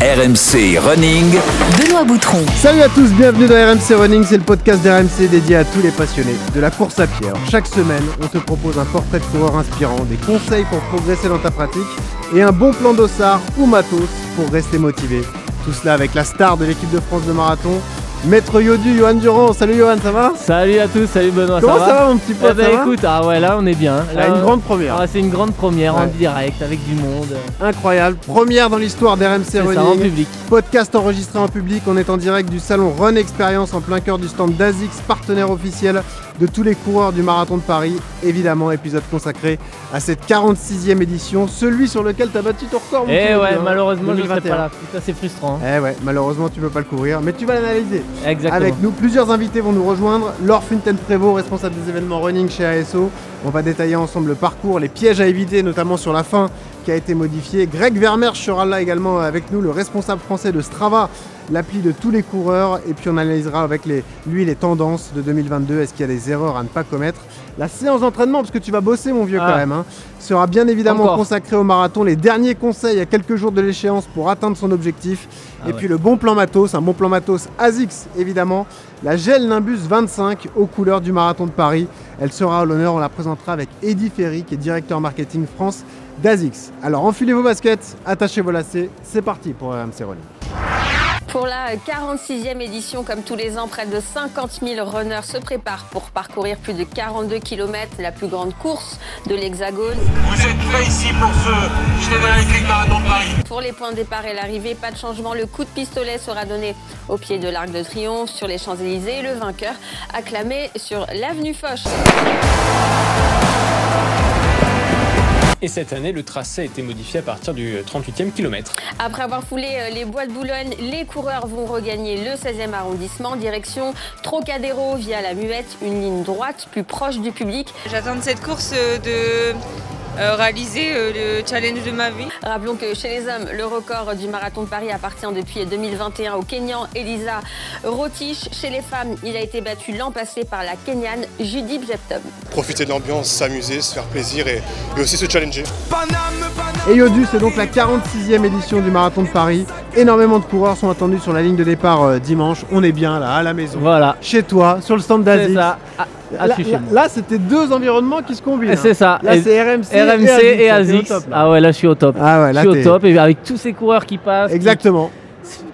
RMC Running. Benoît Boutron. Salut à tous, bienvenue dans RMC Running, c'est le podcast d'RMC dédié à tous les passionnés de la course à pied. Alors, chaque semaine, on te propose un portrait de coureur inspirant, des conseils pour progresser dans ta pratique et un bon plan d'ossard ou matos pour rester motivé. Tout cela avec la star de l'équipe de France de marathon, Maître Yodu, Johan Durand. Salut Johan, ça va Salut à tous, salut Benoît. Comment ça, ça va, mon petit pote Eh ben, ça écoute, ah ouais là on est bien. Là, une grande première. Ah, c'est une grande première en direct avec du monde. Incroyable, première dans l'histoire d'RMC C'est ça en Running. public. Podcast enregistré en public, on est en direct du salon Run Experience en plein cœur du stand d'Azix, partenaire officiel de tous les coureurs du marathon de Paris. Évidemment, épisode consacré à cette 46e édition, celui sur lequel tu as battu ton record. mon Eh ouais, hein, malheureusement je serai 2021. pas là. Putain, c'est frustrant. hein. Eh ouais, malheureusement tu peux pas le couvrir, mais tu vas l'analyser. Exactement. Avec nous, plusieurs invités vont nous rejoindre. Laure Fontaine-Prévot, responsable des événements running chez ASO. On va détailler ensemble le parcours, les pièges à éviter, notamment sur la fin qui a été modifié. Greg Vermeer sera là également avec nous, le responsable français de Strava, l'appli de tous les coureurs. Et puis on analysera avec les, lui les tendances de 2022. Est-ce qu'il y a des erreurs à ne pas commettre? La séance d'entraînement, parce que tu vas bosser mon vieux Ah. quand même, hein, sera bien évidemment Encore. consacrée au marathon. Les derniers conseils à quelques jours de l'échéance pour atteindre son objectif. Ah et ouais. puis le bon plan matos, un bon plan matos ASICS évidemment. La Gel Nimbus 25 aux couleurs du marathon de Paris. Elle sera à l'honneur, on la présentera avec Eddy Ferry qui est directeur marketing France d'ASICS. Alors enfilez vos baskets, attachez vos lacets, c'est parti pour RMC Running. Pour la 46e édition, comme tous les ans, près de 50 000 runners se préparent pour parcourir plus de 42 km, la plus grande course de l'Hexagone. Vous êtes prêts ici pour ce Schneider Electric Marathon de Paris Pour les points de départ et l'arrivée, pas de changement. Le coup de pistolet sera donné au pied de l'Arc de Triomphe sur les Champs-Élysées. Le vainqueur acclamé sur l'avenue Foch. Et cette année, le tracé a été modifié à partir du 38e kilomètre. Après avoir foulé euh, les bois de Boulogne, les coureurs vont regagner le 16e arrondissement, direction Trocadéro via la Muette, une ligne droite plus proche du public. J'attends de cette course euh, de euh, réaliser euh, le challenge de ma vie. Rappelons que chez les hommes, le record du marathon de Paris appartient depuis 2021 au Kenyan Elisa Rotich. Chez les femmes, il a été battu l'an passé par la Kenyane Judy Jeptum. profiter de l'ambiance, s'amuser, se faire plaisir et, et aussi se challenger. Et Yodu, c'est donc la 46e édition du marathon de Paris. Énormément de coureurs sont attendus sur la ligne de départ euh, dimanche. On est bien là, à la maison. Voilà. Chez toi, sur le stand ça. Ah, Là, là- là, c'était deux environnements qui se combinent. hein. C'est ça. Là, Et- c'est RMC, RMC et là. Ah ouais, là je suis au top. Ah ouais, je là, suis au top et avec tous ces coureurs qui passent. Exactement.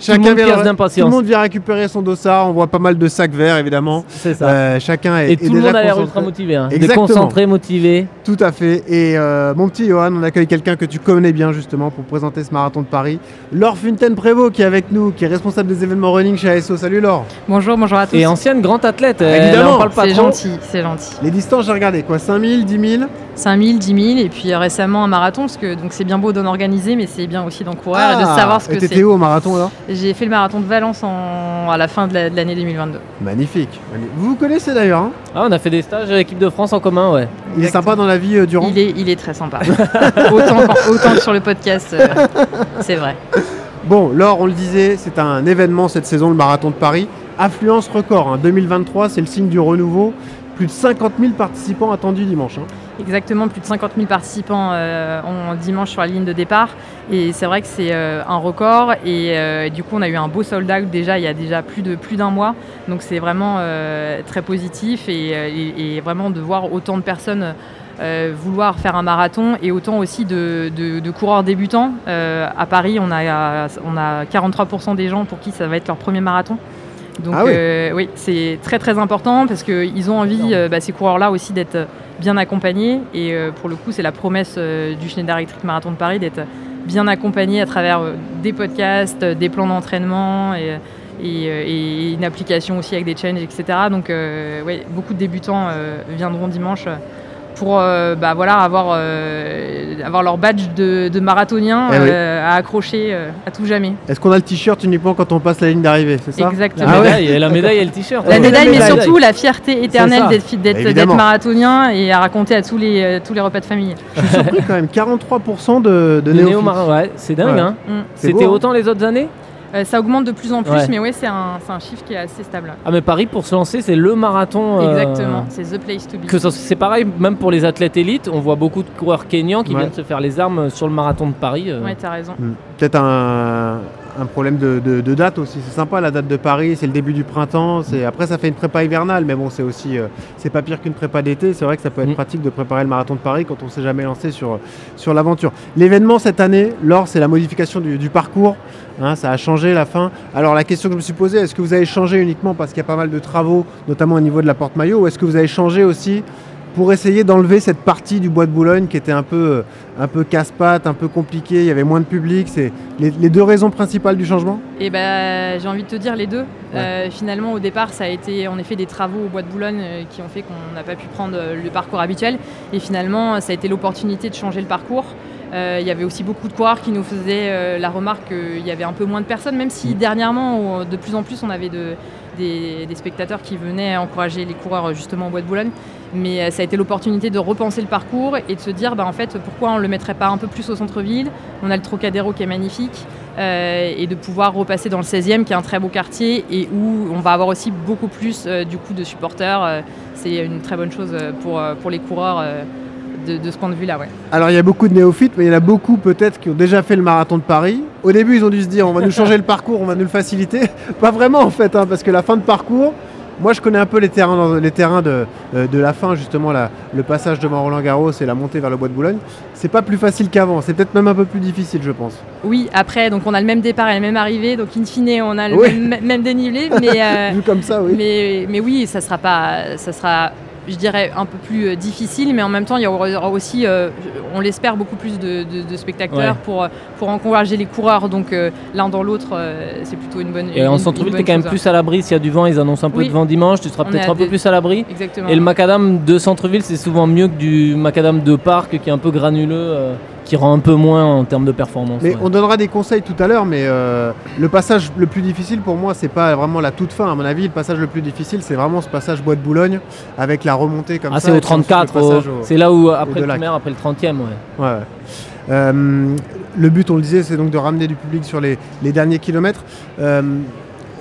Le monde vient, tout le monde vient récupérer son dossard. On voit pas mal de sacs verts, évidemment. C'est ça. Euh, chacun est, et est tout le déjà monde a l'air concentré. ultra motivé. Hein. Exactement. Déconcentré, motivé. Tout à fait. Et euh, mon petit Johan, on accueille quelqu'un que tu connais bien justement pour présenter ce marathon de Paris. Laure Fontaine-Prévot qui est avec nous, qui est responsable des événements running chez ASO. Salut Laure. Bonjour, bonjour à tous. Et ancienne grande athlète. euh, Évidemment. là, on parle pas C'est gentil, c'est gentil. Les distances, j'ai regardé quoi 5000, 10 000 5000, 10 000 et puis euh, récemment un marathon parce que donc c'est bien beau d'en organiser mais c'est bien aussi d'en courir et de savoir ce Ah, Et que t'étais c'est. où au marathon alors? J'ai fait le marathon de Valence en- à la fin de la- de l'année 2022. Magnifique. Vous vous connaissez d'ailleurs. hein? Ah, on a fait des stages à l'équipe de France en commun, ouais. Il est sympa dans la vie euh, Durand? Il est, il est très sympa. autant, que sur le podcast, euh, c'est vrai. Bon, Laure, on le disait, c'est un événement cette saison, le marathon de Paris. Affluence record. hein. 2023, c'est le signe du renouveau. Plus de 50 000 participants attendus dimanche. hein. Exactement, plus de 50 000 participants euh, en dimanche sur la ligne de départ. Et c'est vrai que c'est euh, un record. Et euh, du coup, on a eu un beau sold out déjà il y a déjà plus de plus d'un mois. Donc c'est vraiment euh, très positif et, vraiment de voir autant de personnes vouloir faire un marathon et autant aussi de, de- coureurs débutants. À Paris, on a, on a 43% des gens pour qui ça va être leur premier marathon. Donc Ah oui. euh, oui, c'est très très important parce qu'ils ont envie, euh, bah, ces coureurs-là aussi, d'être bien accompagnés. Et euh, pour le coup, c'est la promesse du Schneider Electric Marathon de Paris d'être bien accompagnés à travers des podcasts, des plans d'entraînement et, et, et une application aussi avec des challenges, etc. Donc ouais, beaucoup de débutants viendront dimanche pour euh, bah, voilà, avoir, euh, avoir leur badge de, de marathonien Eh oui. euh, à accrocher euh, à tout jamais. Est-ce qu'on a le t-shirt uniquement quand on passe la ligne d'arrivée C'est ça? Exactement. La Ah ouais médaille, et la médaille et le t-shirt. La Ouais. médaille, mais surtout la fierté éternelle d'être marathonien et à raconter à tous les, euh, tous les repas de famille. Je suis surpris quand même. 43% de, de De néophytes. néo-marin, ouais, c'est dingue, Ouais. hein. Mm. C'était hein. autant les autres années? Euh, ça augmente de plus en plus, Ouais. mais ouais, c'est un, c'est un chiffre qui est assez stable. Ah, mais Paris, pour se lancer, c'est le marathon. euh, Exactement, c'est the place to be. Que ça- c'est pareil, même pour les athlètes élites, on voit beaucoup de coureurs kenyans qui Ouais. viennent se faire les armes sur le marathon de Paris. euh. Ouais, t'as raison. Hmm. Peut-être un, un problème de, de- de date aussi. C'est sympa la date de Paris, c'est le début du printemps. C'est après ça fait une prépa hivernale, mais bon c'est aussi euh, c'est pas pire qu'une prépa d'été. C'est vrai que ça peut être Mm. pratique de préparer le marathon de Paris quand on s'est jamais lancé sur sur l'aventure. L'événement cette année, Laure, c'est la modification du, du parcours. Hein, ça a changé la fin. Alors la question que je me suis posée, est-ce que vous avez changé uniquement parce qu'il y a pas mal de travaux, notamment au niveau de la porte maillot, ou est-ce que vous avez changé aussi pour essayer d'enlever cette partie du bois de Boulogne qui était un peu, euh, un peu casse-patte, un peu compliqué, il y avait moins de public. C'est les, les deux raisons principales du changement? Et ben, j'ai envie de te dire les deux. Euh, finalement, au départ, ça a été en effet des travaux au bois de Boulogne euh, qui ont fait qu'on n'a pas pu prendre le parcours habituel. Et finalement, ça a été l'opportunité de changer le parcours. Euh, Il y avait aussi beaucoup de coureurs qui nous faisaient euh, la remarque qu'il y avait un peu moins de personnes, même si dernièrement, au- de plus en plus, on avait de- des, spectateurs qui venaient encourager les coureurs justement au bois de Boulogne. Mais euh, ça a été l'opportunité de repenser le parcours et de se dire, bah, en fait, pourquoi on ne le mettrait pas un peu plus au centre-ville? On a le Trocadéro qui est magnifique. euh, et de pouvoir repasser dans le 16e, qui est un très beau quartier, et où on va avoir aussi beaucoup plus euh, du coup de supporters. C'est une très bonne chose pour, les coureurs de, de ce point de vue-là. Ouais. Alors il y a beaucoup de néophytes, mais il y en a beaucoup peut-être qui ont déjà fait le marathon de Paris. Au début, ils ont dû se dire on va nous changer le parcours, on va nous le faciliter. Pas vraiment en fait, hein, parce que la fin de parcours, moi je connais un peu les terrains, dans- les terrains de, euh, de la fin, justement la- le passage devant Roland Garros et la montée vers le bois de Boulogne. C'est pas plus facile qu'avant, c'est peut-être même un peu plus difficile, je pense. Oui, après, donc on a le même départ et la même arrivée, donc in fine, on a le Oui. même, même dénivelé, mais, euh, Vu comme ça, oui. mais, mais oui, ça sera pas, ça sera, je dirais, un peu plus euh, difficile, mais en même temps, il y aura aussi, euh, on l'espère, beaucoup plus de, de- de spectateurs Ouais. pour, pour encourager les coureurs. Donc euh, l'un dans l'autre, c'est plutôt une bonne. Et une- en centre-ville, bonne t'es quand même plus à l'abri. S'il y a du vent, ils annoncent un peu Oui. de vent dimanche. Tu seras peut-être un peu plus à l'abri. Exactement. Et le macadam de centre-ville, c'est souvent mieux que du macadam de parc qui est un peu granuleux, qui rend un peu moins en termes de performance. Mais ouais. on donnera des conseils tout à l'heure, mais euh, le passage le plus difficile pour moi, c'est pas vraiment la toute fin. À mon avis, le passage le plus difficile, c'est vraiment ce passage Bois de Boulogne avec la remontée comme Ah, ça. c'est et au puis ensuite 34, le au- c'est là où après le primaire, après le 30e. Ouais. Ouais, ouais. Euh, le but, on le disait, c'est donc de ramener du public sur les, les derniers kilomètres. Euh,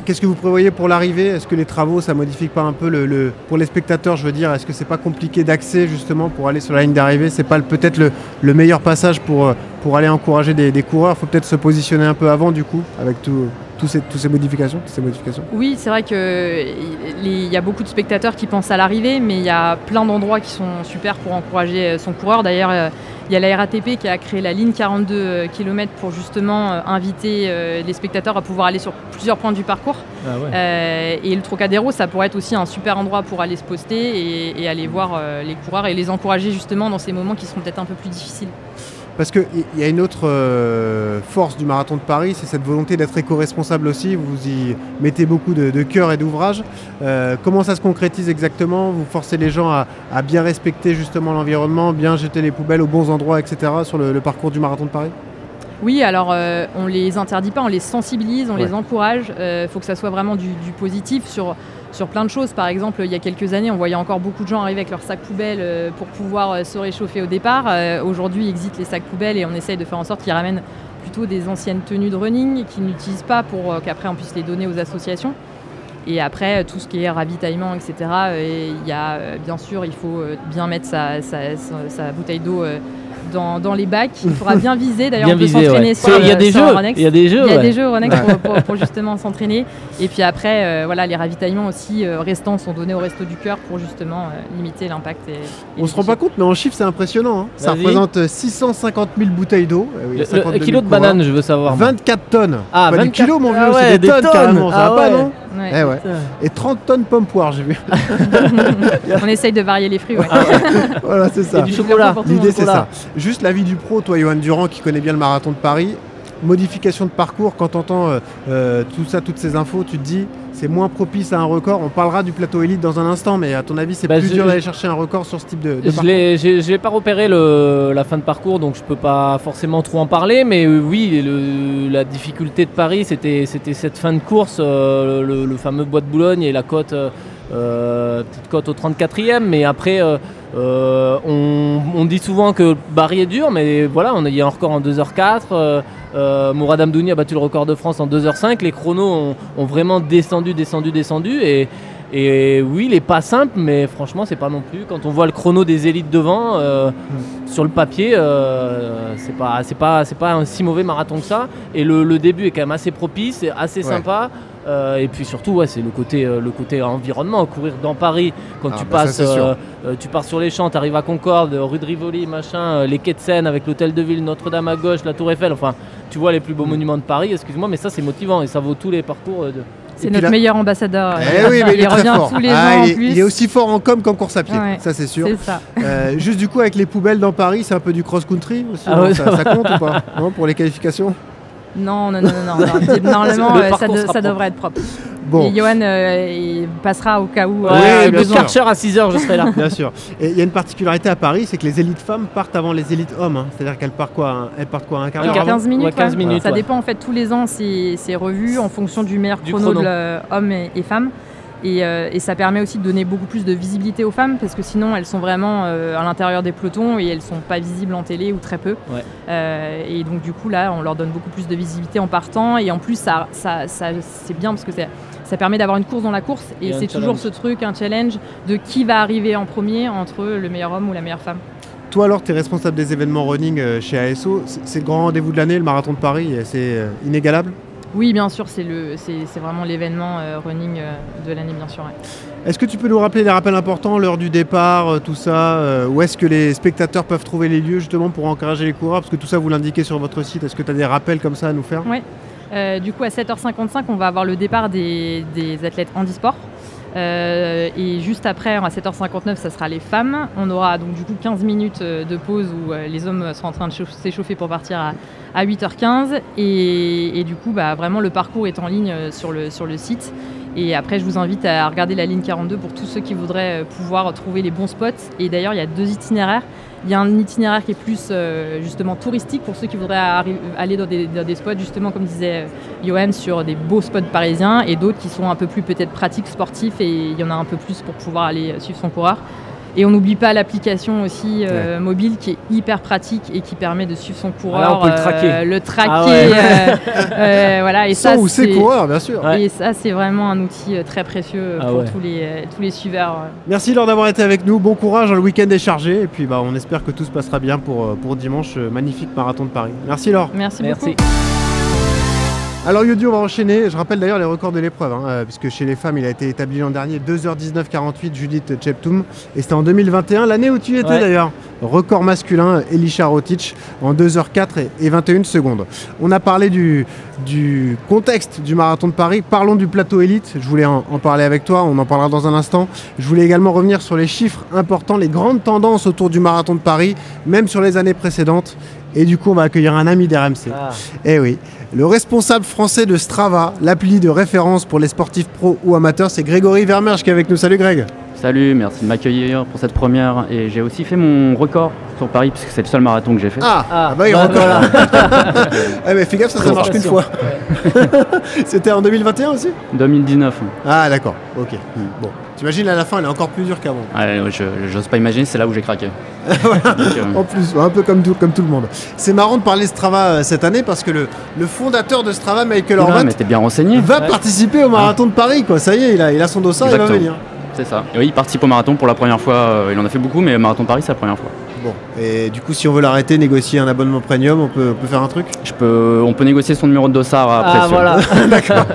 Qu'est-ce que vous prévoyez pour l'arrivée? Est-ce que les travaux, ça modifie pas un peu le, pour les spectateurs Je veux dire, est-ce que c'est pas compliqué d'accès justement pour aller sur la ligne d'arrivée? C'est pas peut-être le, le meilleur passage pour, euh, pour aller encourager des, des coureurs. Il faut peut-être se positionner un peu avant du coup, avec tout, tous ces, toutes ces modifications, toutes ces modifications. Oui, c'est vrai qu'il y a beaucoup de spectateurs qui pensent à l'arrivée, mais il y a plein d'endroits qui sont super pour encourager euh, son coureur. D'ailleurs, euh, il y a la RATP qui a créé la ligne 42 km pour justement euh, inviter euh, les spectateurs à pouvoir aller sur plusieurs points du parcours. Ah ouais. Euh, et le Trocadéro, ça pourrait être aussi un super endroit pour aller se poster et, et aller voir euh, les coureurs et les encourager justement dans ces moments qui seront peut-être un peu plus difficiles. Parce qu'il y a une autre euh, force du marathon de Paris, c'est cette volonté d'être éco-responsable aussi. Vous y mettez beaucoup de, de cœur et d'ouvrage. Euh, comment ça se concrétise exactement? Vous forcez les gens à, à bien respecter justement l'environnement, bien jeter les poubelles aux bons endroits, etc. sur le, le parcours du marathon de Paris? Oui, alors euh, on les interdit pas, on les sensibilise, on Ouais. les encourage. Il faut que ça soit vraiment du, du positif sur, sur plein de choses. Par exemple, il y a quelques années, on voyait encore beaucoup de gens arriver avec leurs sacs poubelles euh, pour pouvoir euh, se réchauffer au départ. Euh, Aujourd'hui, exit les sacs poubelles et on essaye de faire en sorte qu'ils ramènent plutôt des anciennes tenues de running qu'ils n'utilisent pas pour qu'après on puisse les donner aux associations. Et après, tout ce qui est ravitaillement, etc., et il y a bien sûr, il faut bien mettre sa, sa- bouteille d'eau dans, dans les bacs. Il faudra bien viser. D'ailleurs, on peut s'entraîner ouais. sur, Il y a des sur jeux. Euronext. Il y a des jeux. Il y a ouais. des jeux Euronext pour, pour- pour justement s'entraîner. Et puis après, euh, voilà, les ravitaillements aussi euh, restants sont donnés au Resto du Cœur pour justement euh, limiter l'impact. et- et On se rend pas compte, mais en chiffres, c'est impressionnant. hein. Ça représente euh, 650 000 bouteilles d'eau. Eh oui, Le- 52 le 000 kilo de coureurs. banane, je veux savoir. 24 tonnes. Ah, Pas des 24. kilos, mon vieux, Ah ouais, c'est des, des tonnes, tonnes. carrément. Ça Ah va pas, non? Ouais. Eh ouais. Et 30 tonnes pommes poires, j'ai vu. on essaye de varier les fruits. ouais. voilà, c'est ça. Et du chocolat. L'idée, c'est ça. Juste l'avis du pro, toi, Johan Durand, qui connaît bien le marathon de Paris. Modification de parcours, quand tu entends tout ça, toutes ces infos, tu te dis c'est moins propice à un record. On parlera du plateau élite dans un instant, mais à ton avis, c'est Bah, plus dur d'aller chercher un record sur ce type de, de Je j'ai pas repéré le, la fin de parcours, donc je peux pas forcément trop en parler. Mais euh, oui, le- la difficulté de Paris, c'était, cette fin de course, euh, le, le fameux bois de Boulogne et la côte, euh, petite côte au 34e. Mais après, euh, euh, on, on dit souvent que Paris est dur, mais voilà, on a, il y a un record en 2h04. Euh, euh, Mourad Amdouni a battu le record de France en 2h05. Les chronos ont, ont vraiment descendu, descendu, descendu. Et, Et oui, il est pas simple, mais franchement, c'est pas non plus. Quand on voit le chrono des élites devant, euh, sur le papier, euh, c'est pas, c'est pas, pas un si mauvais marathon que ça. Et le, le début est quand même assez propice, assez Ouais. sympa. Euh, et puis surtout, ouais, c'est le côté, euh, le côté environnement. Courir dans Paris, quand Ah, tu bah passes, euh, euh, tu pars sur les champs, tu arrives à Concorde, rue de Rivoli, machin, euh, les quais de Seine avec l'hôtel de ville, Notre-Dame à gauche, la Tour Eiffel. Enfin, tu vois les plus Mm. beaux monuments de Paris. Excuse-moi, mais ça c'est motivant et ça vaut tous les parcours. euh, de... C'est notre là- meilleur ambassadeur. Eh oui, mais il, est très revient fort. tous les Ah, ans il, en est, plus. il est aussi fort en com qu'en course à pied, Ouais. ça c'est sûr. C'est ça. Euh, juste du coup avec les poubelles dans Paris, c'est un peu du cross-country aussi. Ah ouais, ça, ça ça compte ou pas Non, Pour les qualifications? Non, non, non, non, non. Normalement, Le euh, ça, de- devrait être propre. Bon, Et Johan euh, il passera au cas où. Ouais, sûr. Karcher à 6h, je serai là. bien sûr. Et il y a une particularité à Paris, c'est que les élites femmes partent avant les élites hommes. hein. C'est-à-dire qu'elles partent quoi un- Elles partent quoi un quart d'heure quart avant 15 minutes, Ouais, 15 ouais. minutes, Ça ouais. dépend en fait tous les ans, c'est c'est revu en fonction du meilleur Du chrono, chrono. de hommes et, et femmes. Et, euh, et ça permet aussi de donner beaucoup plus de visibilité aux femmes parce que sinon elles sont vraiment euh, à l'intérieur des pelotons et elles sont pas visibles en télé ou très peu. Ouais. Euh, et donc du coup là on leur donne beaucoup plus de visibilité en partant et en plus ça, ça, ça- c'est bien parce que c'est- ça permet d'avoir une course dans la course et, Et c'est toujours ce truc, un challenge de qui va arriver en premier entre le meilleur homme ou la meilleure femme. Toi alors, tu es responsable des événements running chez ASO. C'est le grand rendez-vous de l'année, le marathon de Paris. et C'est inégalable? Oui bien sûr c'est le- c'est c'est vraiment l'événement euh, running euh, de l'année bien sûr. ouais. Est-ce que tu peux nous rappeler les rappels importants, l'heure du départ, euh, tout ça euh, Où est-ce que les spectateurs peuvent trouver les lieux justement pour encourager les coureurs? Parce que tout ça, vous l'indiquez sur votre site. Est-ce que tu as des rappels comme ça à nous faire? Euh, du coup, à 7h55, on va avoir le départ des, des athlètes handisport. Euh, et juste après, à 7h59, ça sera les femmes. On aura donc du coup 15 minutes euh, de pause où euh, les hommes seront en train de chauffe- s'échauffer pour partir à, à 8h15. Et, et du coup, bah, vraiment, le parcours est en ligne sur le, sur le site. Et après, je vous invite à regarder la ligne 42 pour tous ceux qui voudraient euh, pouvoir trouver les bons spots. Et d'ailleurs, il y a deux itinéraires. Il y a un itinéraire qui est plus euh, justement touristique pour ceux qui voudraient aller dans des, dans des spots, justement, comme disait euh, Johan, sur des beaux spots parisiens, et d'autres qui sont un peu plus peut-être pratiques, sportifs, et il y en a un peu plus pour pouvoir aller suivre son coureur. Et on n'oublie pas l'application aussi euh, mobile qui est hyper pratique et qui permet de suivre son coureur, là, on peut le euh, traquer. le traquer, Ah ouais. euh, euh, voilà. Et Sans ça, ou ses c'est- coureurs, bien sûr. Ouais. et ça, c'est vraiment un outil très précieux Ah pour ouais. tous, les, tous les suiveurs. Merci Laure d'avoir été avec nous. Bon courage, le week-end est chargé. Et puis bah, on espère que tout se passera bien pour, pour dimanche. Magnifique marathon de Paris. Merci Laure. Merci, Merci. beaucoup. Alors Yodi, on va enchaîner. Je rappelle d'ailleurs les records de l'épreuve, hein, euh, puisque chez les femmes, il a été établi l'an dernier 2h19-48 Judith Cheptoum. Et c'était en 2021, l'année où tu étais Ouais. d'ailleurs. Record masculin, Elisha Rotic en 2h04 et- et 21 secondes. On a parlé du, du contexte du marathon de Paris. Parlons du plateau élite. Je voulais en, en parler avec toi, on en parlera dans un instant. Je voulais également revenir sur les chiffres importants, les grandes tendances autour du marathon de Paris, même sur les années précédentes. Et du coup, on va accueillir un ami d'RMC. Ah. Eh oui, le responsable français de Strava, l'appli de référence pour les sportifs pros ou amateurs, c'est Grégory Vermerge qui est avec nous. Salut Greg. Salut, merci de m'accueillir pour cette première. Et j'ai aussi fait mon record sur Paris, puisque c'est le seul marathon que j'ai fait. Ah, Ah, ah bah, il bah, record. voilà. Eh mais fais gaffe, ça, ça marche qu'une fois. C'était en 2021 aussi? 2019. Ah d'accord, ok. Hmm. Bon, t'imagines à la fin, elle est encore plus dure qu'avant. Ouais, ouais, je j'ose pas imaginer, c'est là où j'ai craqué. Donc, euh, En plus, un peu comme tout, comme tout le monde. C'est marrant de parler Strava euh, cette année parce que le, le fondateur de Strava, Michael oula, Horvat, mais t'es bien renseigné. va Ouais. participer au marathon de Paris. Quoi. Ça y est, il a, il a son dossard, il va venir. C'est ça. Oui, il participe au marathon pour la première fois. euh, il en a fait beaucoup, mais marathon Paris, c'est la première fois. Bon, et du coup, si on veut l'arrêter, négocier un abonnement premium, on peut, on peut faire un truc Je peux, on peut négocier son numéro de dossard après. Ah voilà. D'accord.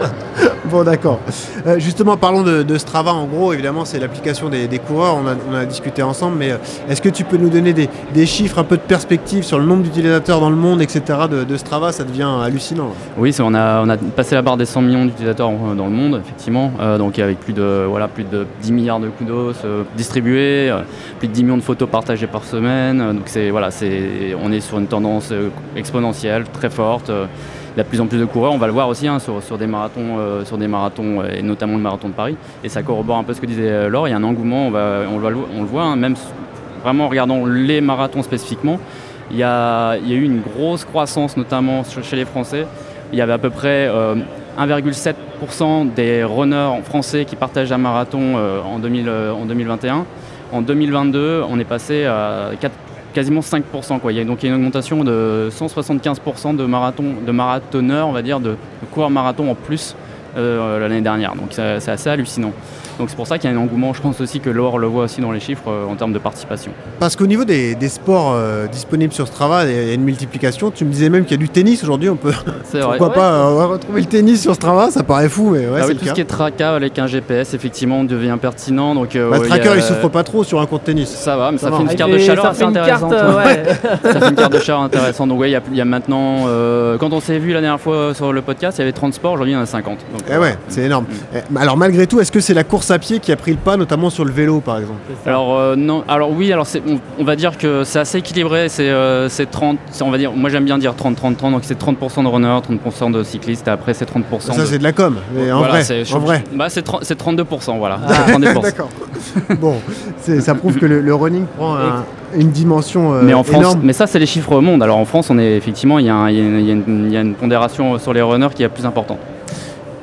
Bon, d'accord. Euh, justement, parlons de, de Strava. En gros, évidemment, c'est l'application des, des coureurs. On a, on a discuté ensemble, mais euh, est-ce que tu peux nous donner des, des chiffres, un peu de perspective sur le nombre d'utilisateurs dans le monde, etc. de, de Strava? Ça devient hallucinant. là. Oui, on a, on a passé la barre des 100 millions d'utilisateurs euh, dans le monde, effectivement. Euh, donc avec plus de, voilà, plus de 10 milliards de kudos euh, distribués, euh, plus de 10 millions de photos partagées par semaine. Euh, donc c'est, voilà, c'est, on est sur une tendance euh, exponentielle, très forte. Euh, il y a de plus en plus de coureurs, on va le voir aussi hein, sur, des marathons, sur des marathons et notamment le marathon de Paris. Et ça corrobore un peu ce que disait Laure. Il y a un engouement, on, va, on, on le voit, hein, même vraiment en regardant les marathons spécifiquement. Il y, a, il y a eu une grosse croissance, notamment chez les Français. Il y avait à peu près euh, 1,7% des runners français qui partagent un marathon en, 2000, en 2021. En 2022, on est passé à 4 quasiment 5%. Quoi. Il y a, donc il y a une augmentation de 175% de, marathon, de marathonneurs, on va dire, de, de coureurs marathon en plus l'année dernière. Donc c'est assez hallucinant. Donc c'est pour ça qu'il y a un engouement. Je pense aussi que l'or le voit aussi dans les chiffres euh, en termes de participation. Parce qu'au niveau des, des sports euh, disponibles sur Strava, il y a une multiplication. Tu me disais même qu'il y a du tennis aujourd'hui. On peut vrai. pourquoi pas euh, retrouver le tennis sur Strava Ça paraît fou, mais ouais, Ah c'est oui, tout cas. ce qui est traca avec un GPS, effectivement, devient pertinent. Donc, euh, Bah, Tracker, a- il souffre pas trop sur un compte tennis. Ça va, mais Ça ça, va. fait une Ah, carte de chaleur ça assez fait une intéressante. euh, ouais. ça fait une carte de chaleur intéressante. Donc, ouais, il y a- il y, a maintenant, euh, quand on s'est vu la dernière fois sur le podcast, il y avait 30 sports, aujourd'hui il y en a 50. Donc, Eh ouais, c'est énorme. Eh, Alors malgré tout, est-ce que c'est la course à pied qui a pris le pas, notamment sur le vélo par exemple? Alors euh, non, alors oui, alors on, on va dire que c'est assez équilibré, c'est euh, c'est 30, c'est- on va dire, moi j'aime bien dire 30 30 30 donc c'est 30% de runners, 30% de cyclistes et après c'est 30% Ça de- c'est de la com, mais en Voilà, vrai. c'est- je- En vrai. Bah c'est 30 c'est 32%, voilà. Ah, 32%. D'accord. bon, ça prouve que le, le running prend un- une dimension euh, mais en France, énorme. mais ça c'est les chiffres monde. Alors en France, on est effectivement, il y, y a une pondération sur les runners qui est plus importante.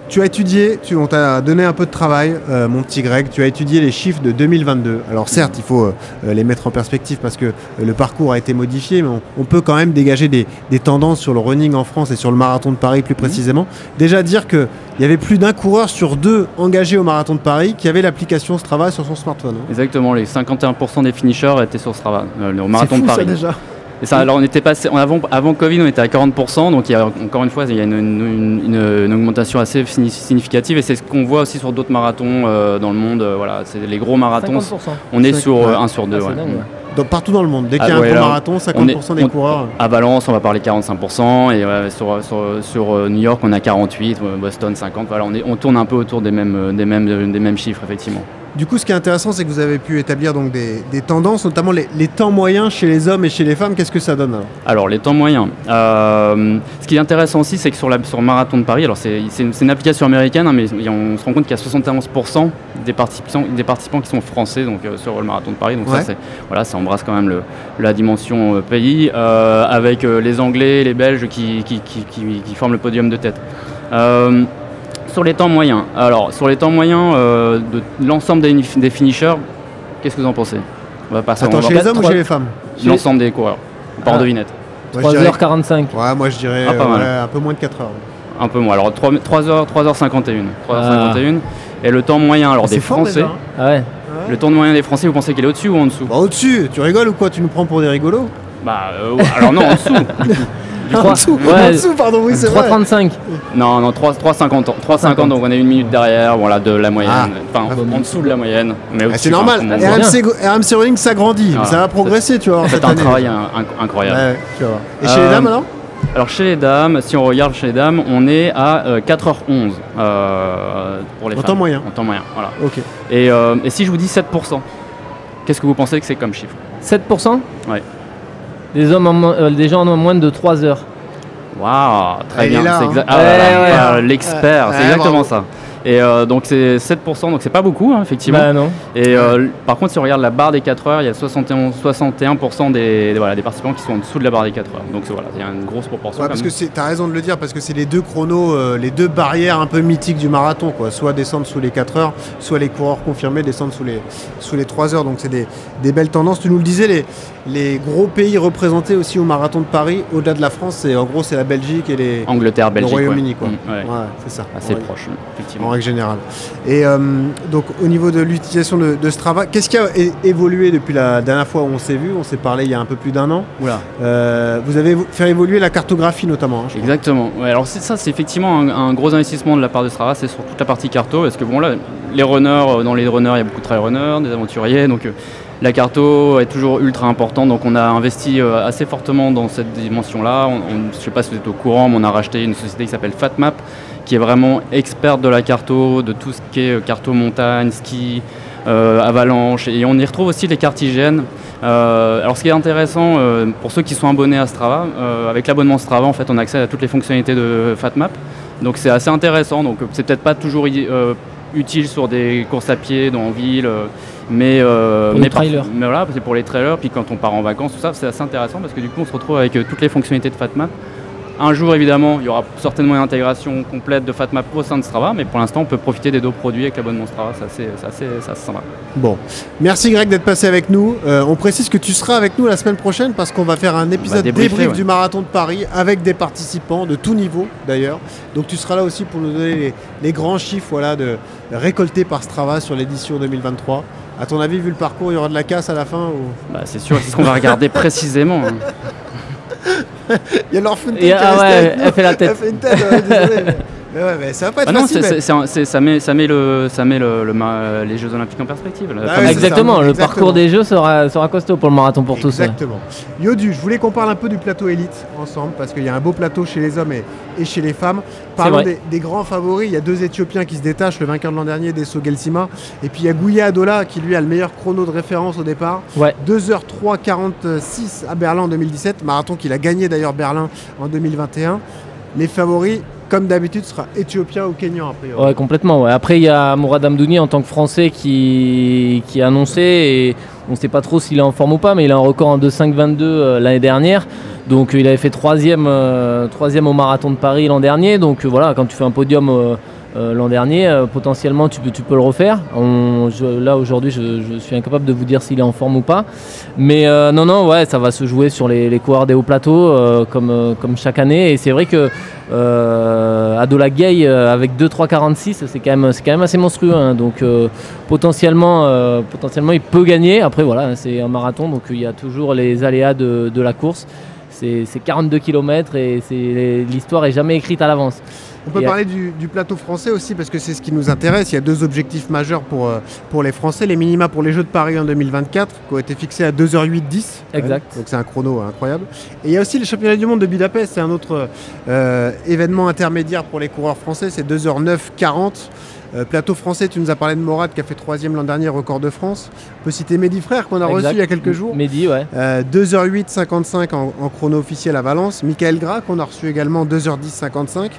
Tu as étudié, tu, on t'a donné un peu de travail, euh, mon petit Greg. Tu as étudié les chiffres de 2022. Alors certes, il faut euh, les mettre en perspective parce que euh, le parcours a été modifié, mais on, on peut quand même dégager des, des tendances sur le running en France et sur le marathon de Paris plus précisément. Déjà dire qu'il y avait plus d'un coureur sur deux engagés au marathon de Paris qui avait l'application Strava sur son smartphone. hein. Exactement, les 51% des finishers étaient sur Strava, euh, au C'est marathon fou de ça Paris. déjà. Et ça, alors on était passé, on- avant, avant Covid, on était à 40%, donc il y a encore une fois, il y a une, une- une- une augmentation assez significative, et c'est ce qu'on voit aussi sur d'autres marathons euh, dans le monde. euh, voilà, c'est les gros marathons. 50%. On est sur ouais. 1 sur 2. Ah, c'est dingue, ouais. Donc, partout dans le monde, dès qu'il y a Ah, un ouais, gros là, marathon, 50% on est- des on- coureurs. À Valence, on va parler 45%, et ouais, sur, sur, sur, euh, New York, on a 48, euh, Boston 50. Voilà, on, est, on tourne un peu autour des mêmes, euh, des mêmes, des mêmes chiffres, effectivement. Du coup, ce qui est intéressant, c'est que vous avez pu établir donc des, des tendances, notamment les, les temps moyens chez les hommes et chez les femmes. Qu'est-ce que ça donne alors Alors, les temps moyens. Euh, ce qui est intéressant aussi, c'est que sur, la, sur le marathon de Paris, alors c'est c'est une, une application américaine, hein, mais on se rend compte qu'il y a 71% des participants, des participants qui sont français donc, euh, sur le marathon de Paris. Donc, Ouais. ça, c'est- voilà, ça embrasse quand même le- la dimension euh, pays, avec les Anglais les Belges qui, qui, qui- qui- qui forment le podium de tête. Sur les temps moyens, alors sur les temps moyens euh, de l'ensemble des, des finishers, qu'est-ce que vous en pensez? On va passer Attends, on va chez les hommes ou chez les femmes? L'ensemble des coureurs, par Ah. devinette. Moi, je dirais- 3h45. Ouais, moi je dirais Ah, pas mal. ouais, un peu moins de 4 heures. Un peu moins. Alors 3, 3h, 3h51. 3h51. Et le temps moyen alors Ah, c'est des fort, Français. déjà, hein. Ah ouais. Le temps moyen des Français, vous pensez qu'il est au-dessus ou en dessous? Bah, au-dessus, tu rigoles ou quoi? Tu nous prends pour des rigolos? Bah euh, ouais, alors non, en dessous. Trois- En dessous, ouais, en dessous, pardon, oui, c'est vrai. 3,35. Non, non, 3, 3,50 ans. 3,50 donc on est une minute derrière, voilà, de la moyenne. Ah. Enfin, en dessous de la moyenne. Mais Ah, c'est normal, RMC, RMC Running s'agrandit, Ah, ça va progresser, tu vois. C'est un année. travail inc- incroyable. Ouais, tu. Et chez les Euh, dames alors? Alors chez les dames, si on regarde chez les dames, on est à euh, 4h11 euh, pour les En femmes. temps moyen. En temps moyen, voilà. Ok. Et, euh, et si je vous dis 7%, qu'est-ce que vous pensez que c'est comme chiffre? 7% Ouais. Des, hommes en mo- euh, des gens en moins de 3 heures. Waouh, très bien. hein. ah, Ouais, ouais. l'expert, Ouais, c'est exactement ça. Et euh, donc c'est 7%, donc c'est pas beaucoup, hein, effectivement. Bah non. Et euh, par contre, si on regarde la barre des 4 heures, il y a 71, 61% des, des- voilà, des participants qui sont en dessous de la barre des 4 heures. Donc c'est- voilà, il y a une grosse proportion. Ouais, parce même. que c'est- t'as raison de le dire, parce que c'est les deux chronos, euh, les deux barrières un peu mythiques du marathon, quoi. Soit descendre sous les 4 heures, soit les coureurs confirmés descendre sous les, sous les 3 heures. Donc c'est des, des belles tendances. Tu nous le disais, les, les gros pays représentés aussi au marathon de Paris, au-delà de la France, c'est en gros c'est la Belgique et les, Angleterre, le Belgique. Royaume-Uni, ouais. quoi. Mm, ouais. Ouais, c'est ça. Assez proche, En effectivement. Règle générale. Et euh, donc au niveau de l'utilisation de, de Strava, qu'est-ce qui a évolué depuis la dernière fois où on s'est vu? On s'est parlé il y a un peu plus d'un an. Oula. Euh, vous avez fait évoluer la cartographie notamment. hein. Exactement. Ouais, alors c'est ça, c'est effectivement un, un gros investissement de la part de Strava, c'est sur toute la partie carto, parce que bon là, les runners, euh, dans les runners, il y a beaucoup de trail runners, des aventuriers, donc euh, la carto est toujours ultra importante, donc on a investi assez fortement dans cette dimension-là. On, on- je sais pas si vous êtes au courant, mais on a racheté une société qui s'appelle FatMap, qui est vraiment experte de la carto, de tout ce qui est euh, carto montagne, ski, euh, avalanche, et on y retrouve aussi les cartigènes. Euh, alors ce qui est intéressant euh, pour ceux qui sont abonnés à Strava, avec l'abonnement Strava en fait on a accès à toutes les fonctionnalités de FatMap. Donc c'est assez intéressant. Donc c'est peut-être pas toujours utile sur des courses à pied dans ville, euh, mais Pour mais, par- mais voilà, c'est pour les trailers. Puis quand on part en vacances, tout ça, c'est assez intéressant parce que du coup on se retrouve avec toutes les fonctionnalités de FatMap Un jour, évidemment, il y aura certainement une intégration complète de FatMap au sein de Strava, mais pour l'instant, on peut profiter des deux produits avec l'abonnement Strava. Ça, c'est assez, sympa. Bon, merci Greg d'être passé avec nous. Euh, on précise que tu seras avec nous la semaine prochaine parce qu'on va faire un épisode débrief ouais. du marathon de Paris avec des participants de tout niveau d'ailleurs. Donc tu seras là aussi pour nous donner les, les grands chiffres voilà, de, récoltés par Strava sur l'édition 2023. À ton avis, vu le parcours, il y aura de la casse à la fin ou... Bah, c'est sûr, c'est ce qu'on va regarder précisément. hein. Il y a l'orpheline Et- qui est restée ouais, avec nous. elle fait la tête. Elle fait une tête, ouais, désolé. mais- mais ouais, mais ça va pas être Ah non, facile. mais- c'est- ça met, ça met, le, ça met le, le ma- les Jeux Olympiques en perspective. Ah fameuse- ouais, c'est Exactement, ça, le exactement. parcours des jeux sera, sera costaud pour le marathon pour tous. ouais. Exactement. Yodu, je voulais qu'on parle un peu du plateau élite ensemble parce qu'il y a un beau plateau chez les hommes et, et chez les femmes. Parlons vrai. des, des grands favoris. Il y a deux Éthiopiens qui se détachent, le vainqueur de l'an dernier, Desso Gelsima. Et puis il y a Gouya Adola qui lui a le meilleur chrono de référence au départ. Ouais. 2h3,46 à Berlin en 2017. Marathon qu'il a gagné d'ailleurs Berlin en 2021. Les favoris, comme d'habitude, sera éthiopien ou kenyan a priori. Ouais, complètement. ouais. Après, il y a Mourad Amdouni en tant que Français qui, qui a annoncé, et on ne sait pas trop s'il est en forme ou pas, mais il a un record en 2,5,22 euh, l'année dernière. Donc, euh, il avait fait troisième, euh, troisième au marathon de Paris l'an dernier. Donc, euh, voilà, quand tu fais un podium euh, l'an dernier, euh, potentiellement, tu peux, le refaire. Là, aujourd'hui, je, suis incapable de vous dire s'il est en forme ou pas. Mais euh, non, non, ouais, ça va se jouer sur les, les coureurs des hauts plateaux, comme, chaque année. Et c'est vrai que Adola Gay avec 2-3-46, c'est quand, même- quand même assez monstrueux. hein. donc potentiellement, potentiellement, il peut gagner. Après, voilà, c'est un marathon, donc il y a toujours les aléas de la course. C'est c'est 42 km et l'histoire est jamais écrite à l'avance. On peut Et- parler du, du plateau français aussi parce que c'est ce qui nous intéresse. Il y a deux objectifs majeurs pour, euh, pour les Français. Les minima pour les Jeux de Paris en 2024 qui ont été fixés à 2h08-10. Exact. Donc c'est un chrono incroyable. Et il y a aussi les championnats du monde de Budapest. C'est un autre euh, événement intermédiaire pour les coureurs français. C'est 2h09-40. Euh, plateau français, tu nous as parlé de Morad qui a fait troisième l'an dernier, record de France. On peut citer Mehdi Frère qu'on a reçu il y a quelques jours. Mehdi, ouais. Euh, 2h08-55 en, en chrono officiel à Valence. Michael Gras qu'on a reçu également 2h10-55.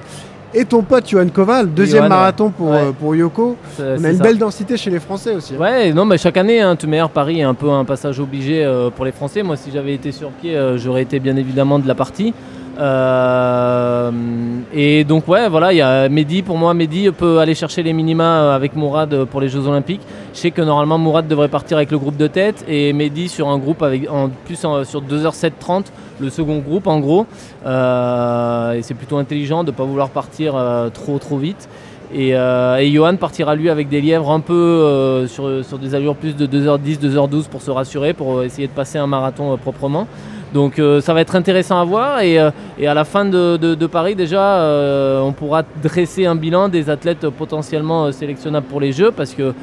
Et ton pote Johan Koval, deuxième Johan, marathon pour, ouais. euh, pour Yoko. On a une ça. belle densité chez les Français aussi. hein. Ouais, non, mais chaque année, hein, tout meilleur Paris est un peu un passage obligé euh, pour les Français. Moi, si j'avais été sur pied, euh, j'aurais été bien évidemment de la partie. Euh, et donc, ouais, voilà, il y a Mehdi. Pour moi, Mehdi peut aller chercher les minima euh, avec Mourad euh, pour les Jeux Olympiques. Je sais que normalement, Mourad devrait partir avec le groupe de tête et Mehdi sur un groupe avec en plus sur 2h730, le second groupe en gros. Et c'est plutôt intelligent de ne pas vouloir partir trop trop vite. Et, Johan partira lui avec des lièvres un peu sur, sur des allures plus de 2h10, 2h12 pour se rassurer, pour essayer de passer un marathon proprement. Donc euh, ça va être intéressant à voir et, euh, à la fin de, Paris déjà euh, on pourra dresser un bilan des athlètes potentiellement sélectionnables pour les Jeux parce que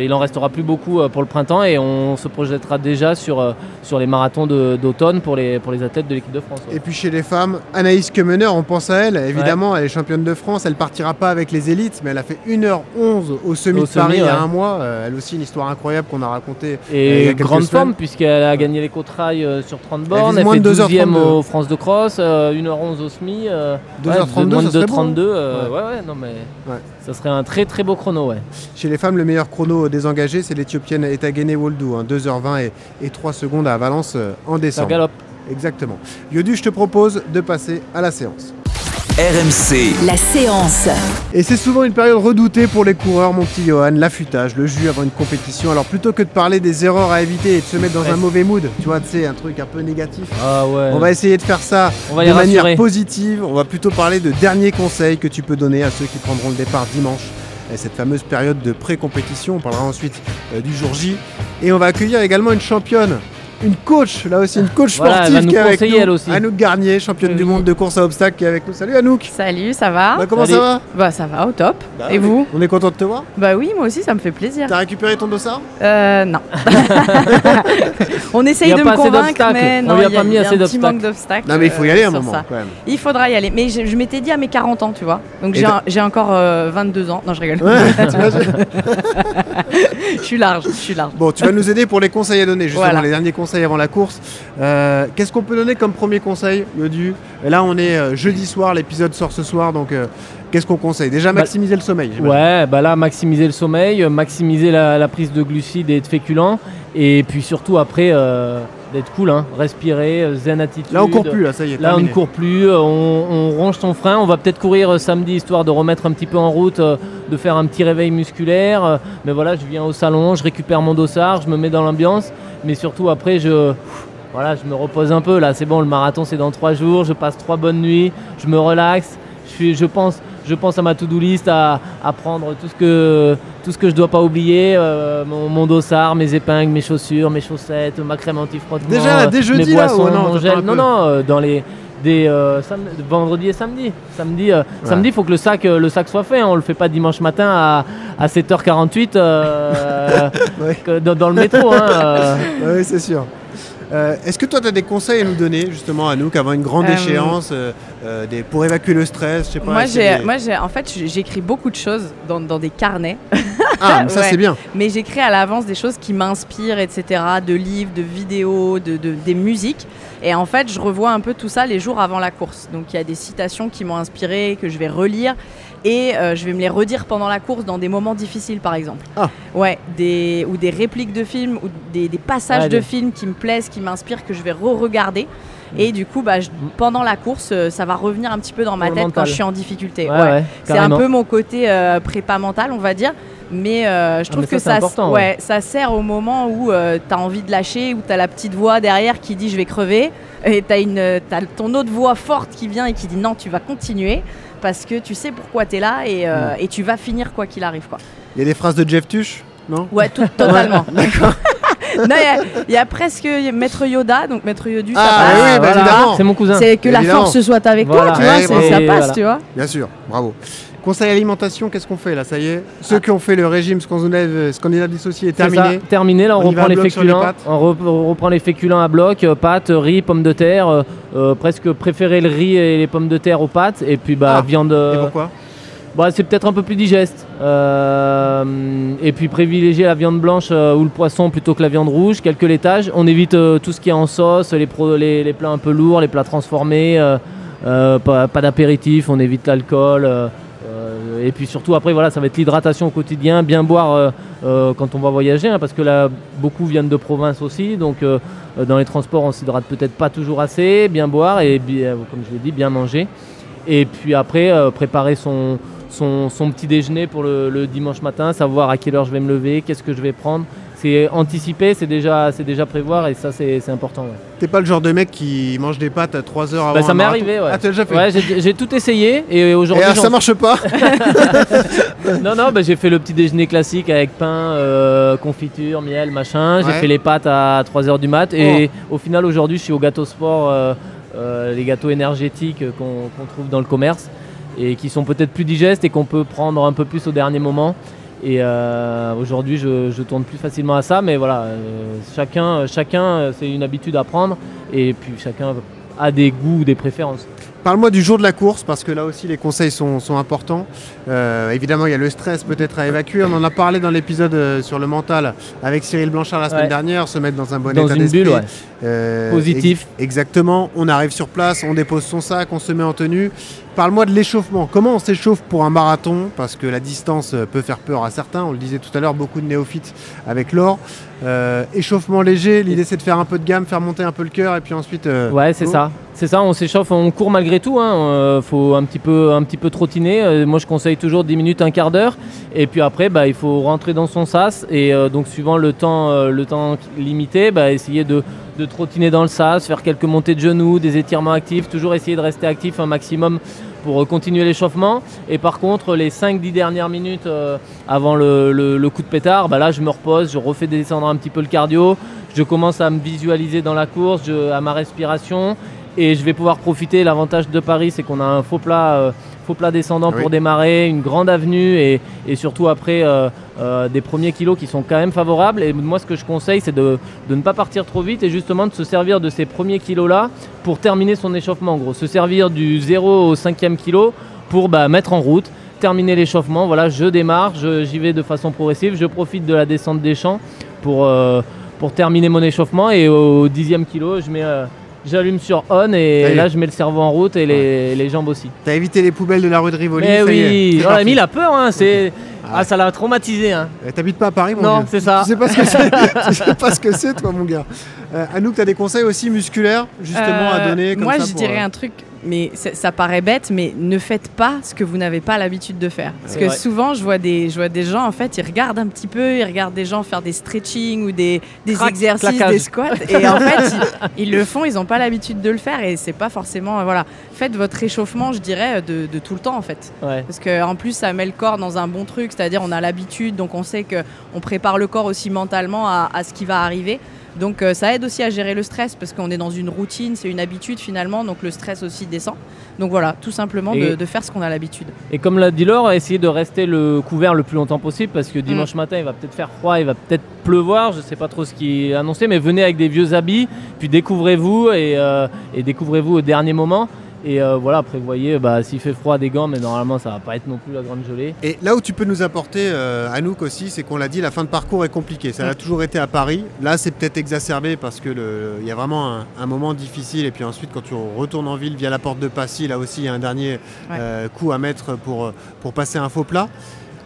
il en restera plus beaucoup euh, pour le printemps et on se projettera déjà sur, euh, sur les marathons d'automne pour les, pour les athlètes de l'équipe de France. ouais. Et puis chez les femmes, Anaïs Kemener, on pense à elle. Évidemment, elle est championne de France. Elle partira pas avec les élites, mais elle a fait 1h11 au semi Au de Paris semi, il y a un mois. Euh, elle aussi, une histoire incroyable qu'on a racontée. euh, Et grande forme puisqu'elle a gagné les côte-rails euh, sur 30 bornes, elle, moins fait de 12e 2h32. au France de Cross, euh, 1h11 au euh, 2h32, moins de ça serait beau, hein. 2h32, euh, Ouais. ouais. non mais. Ça serait un très très beau chrono, ouais. Chez les femmes, le meilleur chrono désengagé, c'est l'Éthiopienne Etagene Woldou. hein, 2h20 et, et 3 secondes à Valence euh, en Ça décembre. galope. Exactement. Yodu, je te propose de passer à la séance. RMC, La séance. Et c'est souvent une période redoutée pour les coureurs, mon petit Johan, l'affûtage, le jus avant une compétition. Alors plutôt que de parler des erreurs à éviter et de se mettre dans Ouais. un mauvais mood, tu vois, tu sais, un truc un peu négatif, Ah ouais. on va essayer de faire ça On va de manière rassurer. positive. On va plutôt parler de derniers conseils que tu peux donner à ceux qui prendront le départ dimanche. Et cette fameuse période de pré-compétition, on parlera ensuite euh, du jour J. Et on va accueillir également une championne, une coach, là aussi une coach Voilà, elle sportive qui est avec nous. elle aussi. Anouk Garnier, championne du monde de course à obstacles qui est avec nous. Salut Anouk Salut, ça va Bah, Comment Salut. ça va Bah ça va, au top. Bah, Et on est- vous On est content de te voir. Bah oui, moi aussi, ça me fait plaisir. T'as récupéré ton dossard Euh, non. On essaye de me convaincre, mais On non, il y a, pas mis il y a assez un petit d'obstacles. manque d'obstacles. Non mais il faut y aller euh, un moment ça. quand même. Il faudra y aller. Mais je, je m'étais dit à mes 40 ans, tu vois. Donc j'ai encore euh, 22 ans. Non, je rigole. Ouais, je suis large, je suis large. Bon, tu vas nous aider pour les conseils à donner, justement, Voilà. les derniers conseils avant la course. Euh, Qu'est-ce qu'on peut donner comme premier conseil, Yodu? Et Là, on est euh, jeudi soir, l'épisode sort ce soir, donc euh, qu'est-ce qu'on conseille? Déjà, Bah, maximiser le sommeil. Ouais, bah là, maximiser le sommeil, maximiser la, la prise de glucides et de féculents, et puis surtout après, euh, d'être cool, hein, respirer, zen attitude. Là, on court plus, là, ça y est. Là, on ne court plus, on, on ronge son frein. On va peut-être courir samedi histoire de remettre un petit peu en route, euh, de faire un petit réveil musculaire. euh, mais voilà, je viens au salon, je récupère mon dossard, je me mets dans l'ambiance. Mais surtout, après, je, voilà, je me repose un peu. Là, c'est bon, le marathon, c'est dans trois jours. Je passe trois bonnes nuits, je me relaxe. Je, suis, je, pense, je pense à ma to-do list, à, à prendre tout ce que, tout ce que je dois pas oublier euh, mon, mon dossard, mes épingles, mes chaussures, mes chaussettes, ma crème anti-frottement. Déjà, dès jeudi, mes là, non, mon gel. non, euh, dans les des euh, sam- vendredi et samedi. Samedi, euh, samedi, faut que le sac, euh, le sac soit fait. hein. On le fait pas dimanche matin à, à 7h48 euh, que dans, dans le métro. hein, euh. Oui, c'est sûr. Euh, Est-ce que toi, tu as des conseils à nous donner, justement, à nous, qu'avant une grande Euh, échéance, euh, euh, des, pour évacuer le stress, je sais pas. Moi, j'ai, des- moi j'ai, en fait, j'écris beaucoup de choses dans, dans des carnets. Ah, mais ça, c'est bien. Mais j'écris à l'avance des choses qui m'inspirent, etc. De livres, de vidéos, de, de- des musiques. Et en fait, je revois un peu tout ça les jours avant la course. Donc, il y a des citations qui m'ont inspiré, que je vais relire. Et euh, je vais me les redire pendant la course dans des moments difficiles, par exemple. Ah. Ouais, des, ou des répliques de films, ou des, des passages de films qui me plaisent, qui m'inspirent, que je vais re-regarder. Et du coup, bah, je- pendant la course, euh, ça va revenir un petit peu dans ma Pour tête quand je suis en difficulté. Ouais, Ouais. ouais, c'est un peu mon côté euh, prépa mental, on va dire. Mais euh, je Ah, trouve mais que ça, ouais, ouais. ça sert au moment où tu as envie de lâcher, où tu as la petite voix derrière qui dit je vais crever, et tu as, ton autre voix forte qui vient et qui dit non, tu vas continuer, parce que tu sais pourquoi tu es là et, euh, et tu vas finir quoi qu'il arrive. Quoi. Il y a des phrases de Jeff Tuch, non? Ouais, tout, totalement. D'accord. Il y a- il y, a presque Maître Yoda, donc Maître Yodu, ça Ah, passe. oui, bah, Voilà. C'est mon cousin. C'est que la force soit avec Voilà. toi, tu vois, Ouais, c'est- bravo. ça passe, voilà. tu vois. Bien sûr, bravo. Conseil alimentation, qu'est-ce qu'on fait là Ça y est Ceux qui ont fait le régime scandinave, scandinave dissocié est terminé. ça, terminé, là on, reprend les féculents. on, re- on reprend les féculents à bloc, euh, pâtes, riz, pommes de terre, euh, euh, presque préférer le riz et les pommes de terre aux pâtes, et puis bah Ah, viande. Et euh, pourquoi bah, c'est peut-être un peu plus digeste. Euh, et puis privilégier la viande blanche euh, ou le poisson plutôt que la viande rouge, quelques laitages. On évite euh, tout ce qui est en sauce, les, pro- les, les plats un peu lourds, les plats transformés, euh, euh, pas, pas d'apéritif, on évite l'alcool. Euh, et puis surtout après voilà ça va être l'hydratation au quotidien, bien boire euh, euh, quand on va voyager, hein, parce que là beaucoup viennent de province aussi, donc dans les transports on s'hydrate peut-être pas toujours assez, bien boire et bien, comme je l'ai dit bien manger. Et puis après, préparer son, petit déjeuner pour le dimanche matin, savoir à quelle heure je vais me lever, qu'est-ce que je vais prendre. C'est anticiper, c'est déjà, c'est déjà prévoir et ça c'est important. ouais. T'es pas le genre de mec qui mange des pâtes à 3 heures avant Bah, ça m'est arrivé, ouais. Ah, t'as déjà fait Ouais, j'ai tout essayé et Et aujourd'hui. ah, ça marche pas non, non, bah, j'ai fait le petit déjeuner classique avec pain, euh, confiture, miel, machin. J'ai Ouais. Oh. fait les pâtes à 3h du mat. Et au final, aujourd'hui, je suis au gâteau sport, euh, euh, les gâteaux énergétiques qu'on qu'on trouve dans le commerce et qui sont peut-être plus digestes et qu'on peut prendre un peu plus au dernier moment. Et euh, aujourd'hui, je, je tourne plus facilement à ça. Mais voilà, euh, chacun, chacun euh, c'est une habitude à prendre. Et puis chacun a des goûts, des préférences. Parle-moi du jour de la course, parce que là aussi les conseils sont, sont importants. Euh, évidemment, il y a le stress peut-être à évacuer. On en a parlé dans l'épisode sur le mental avec Cyril Blanchard la semaine Ouais. dernière, se mettre dans un bon Dans état d'esprit. bulle, ouais. Euh, Positif. ex- exactement. On arrive sur place, on dépose son sac, on se met en tenue. Parle-moi de l'échauffement. Comment on s'échauffe pour un marathon? Parce que la distance euh, peut faire peur à certains. On le disait tout à l'heure, beaucoup de néophytes avec l'or. Euh, échauffement léger, l'idée c'est de faire un peu de gamme, faire monter un peu le cœur et puis ensuite. euh, Ouais, c'est ça. C'est ça, on s'échauffe, on court malgré tout. Hein. euh, faut un petit peu, un petit peu trottiner. Moi, je conseille toujours 10 minutes, un quart d'heure. Et puis après, bah, il faut rentrer dans son sas. Et donc, suivant le temps, le temps limité, bah, essayer de, de trottiner dans le sas, faire quelques montées de genoux, des étirements actifs. Toujours essayer de rester actif un maximum pour euh, continuer l'échauffement. Et par contre, les 5-10 dernières minutes euh, avant le, coup de pétard, bah là, je me repose, je refais descendre un petit peu le cardio. Je commence à me visualiser dans la course, à ma respiration. Et je vais pouvoir profiter. L'avantage de Paris, c'est qu'on a un faux plat, euh, faux plat descendant Oui. pour démarrer, une grande avenue et, et surtout après euh, euh, des premiers kilos qui sont quand même favorables. Et moi, ce que je conseille, c'est de, de ne pas partir trop vite et justement de se servir de ces premiers kilos-là pour terminer son échauffement. En gros, se servir du 0 au 5e kilo pour bah, mettre en route, terminer l'échauffement. Voilà, je démarre, je- j'y vais de façon progressive, je profite de la descente des champs pour, euh, pour terminer mon échauffement et au 10e kilo, je mets. euh, J'allume sur on et là je mets le cerveau en route et les, les jambes aussi. T'as évité les poubelles de la rue de Rivoli. Mais ça y est, oui, on a mis la peur, hein, c'est. Ah Ah, ça l'a traumatisé. Hein. Eh, T'habites pas à Paris, mon Non, vieux. c'est ça. Tu sais pas ce que c'est, tu sais pas ce que c'est, toi, mon gars. Euh, Anouk, t'as des conseils aussi musculaires, justement, à Euh, donner comme Moi, ça je pour, dirais euh, un truc, mais ça, paraît bête, mais ne faites pas ce que vous n'avez pas l'habitude de faire. Parce que vrai. souvent, je vois, des, je vois des gens, en fait, ils regardent un petit peu, ils regardent des gens faire des stretching ou des, des Crac, exercices, claquage. des squats, et en fait, ils, ils le font, ils n'ont pas l'habitude de le faire, et c'est pas forcément. Voilà. Faites votre réchauffement, je dirais, de, de tout le temps, en fait. Ouais. Parce qu'en plus, ça met le corps dans un bon truc, c'est-à-dire on a l'habitude, donc on sait qu'on prépare le corps aussi mentalement à, à ce qui va arriver. Donc euh, ça aide aussi à gérer le stress parce qu'on est dans une routine, c'est une habitude finalement, donc le stress aussi descend. Donc voilà, tout simplement de, faire ce qu'on a l'habitude. Et comme l'a dit Laure, essayez de rester le couvert le plus longtemps possible parce que dimanche Mm. matin il va peut-être faire froid, il va peut-être pleuvoir, je sais pas trop ce qui est annoncé, mais venez avec des vieux habits, puis découvrez-vous et, euh, et découvrez-vous au dernier moment. Et euh, voilà, prévoyez, bah, s'il fait froid, des gants, mais normalement ça va pas être non plus la grande gelée. Et là où tu peux nous apporter, euh, Anouk aussi, c'est qu'on l'a dit, la fin de parcours est compliquée. Ça a toujours été à Paris. Là, c'est peut-être exacerbé parce que le- il y a vraiment un, un moment difficile. Et puis ensuite, quand tu retournes en ville via la porte de Passy, là aussi, il y a un dernier euh, coup à mettre pour, pour passer un faux plat.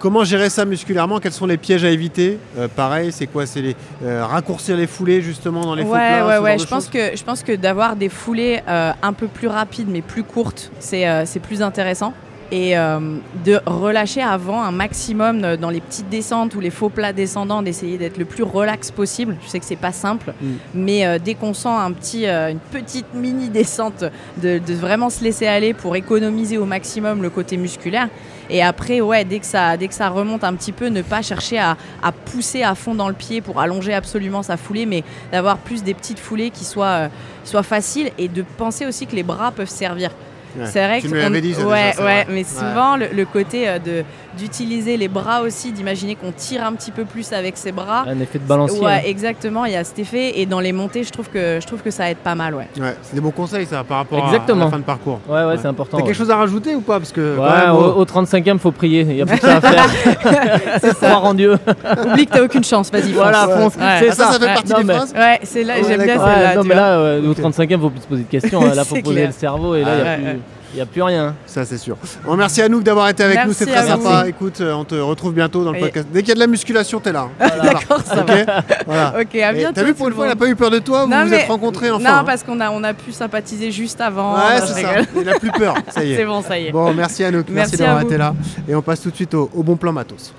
Comment gérer ça musculairement? Quels sont les pièges à éviter? Euh, Pareil, c'est quoi? C'est les, euh, raccourcir les foulées justement dans les faux ouais, plats ouais, ouais. Je pense que je pense que d'avoir des foulées euh, un peu plus rapides mais plus courtes, c'est euh, plus intéressant. Et de relâcher avant un maximum dans les petites descentes ou les faux plats descendants, d'essayer d'être le plus relax possible. Je sais que c'est pas simple, Mm. mais dès qu'on sent un petit, une petite mini descente, de, de vraiment se laisser aller pour économiser au maximum le côté musculaire. Et après, ouais, dès que ça, remonte un petit peu, ne pas chercher à, pousser à fond dans le pied pour allonger absolument sa foulée, mais d'avoir plus des petites foulées qui soient, euh, qui soient faciles et de penser aussi que les bras peuvent servir. Ouais. C'est vrai Tu que me l'avais dit, ça, ouais, déjà, c'est ouais, vrai. mais Ouais. souvent le, le côté euh, de d'utiliser les bras aussi, d'imaginer qu'on tire un petit peu plus avec ses bras. Un effet de balancier. Ouais, hein. exactement. Il y a cet effet et dans les montées, je trouve que je trouve que ça aide pas mal, ouais. Ouais, c'est des bons conseils ça par rapport à- Exactement. à la fin de parcours. Ouais, ouais, c'est important. T'as quelque ouais. chose à rajouter ou pas? Parce que Ouais, au, bon, au 35e, faut prier. Il y a plus que ça à faire. c'est croire en Dieu. Oublie que t'as aucune chance, vas-y. Voilà, fonce. Ouais. C'est Ah, ça, ça. ça fait Ouais. partie des phrases Ouais, c'est là, Ouais, j'aime bien. Ouais, celle-là. non, mais là, euh, au Ok. 35e, faut plus se poser de questions. Là, faut poser le cerveau et là, il Ouais, n'y a, ouais, plus- y a plus rien. Ça, c'est sûr. Bon, merci Anouk d'avoir été avec Merci nous, c'est très vous. sympa. Écoute, euh, on te retrouve bientôt dans le podcast. Dès qu'il y a de la musculation, t'es là. hein. D'accord, ça Ok va. Voilà. Ok, à bientôt. T'as vu, pour une fois, le il a monde. pas eu peur de toi, vous Non, vous mais- êtes rencontrés enfin. Non, hein. parce qu'on a, on a pu sympathiser juste avant. Ouais, c'est ça. Il a plus peur, ça y est. C'est bon, ça y est. Bon, merci Anouk, merci, Merci d'avoir vous. été là. Et on passe tout de suite au, au bon plan matos.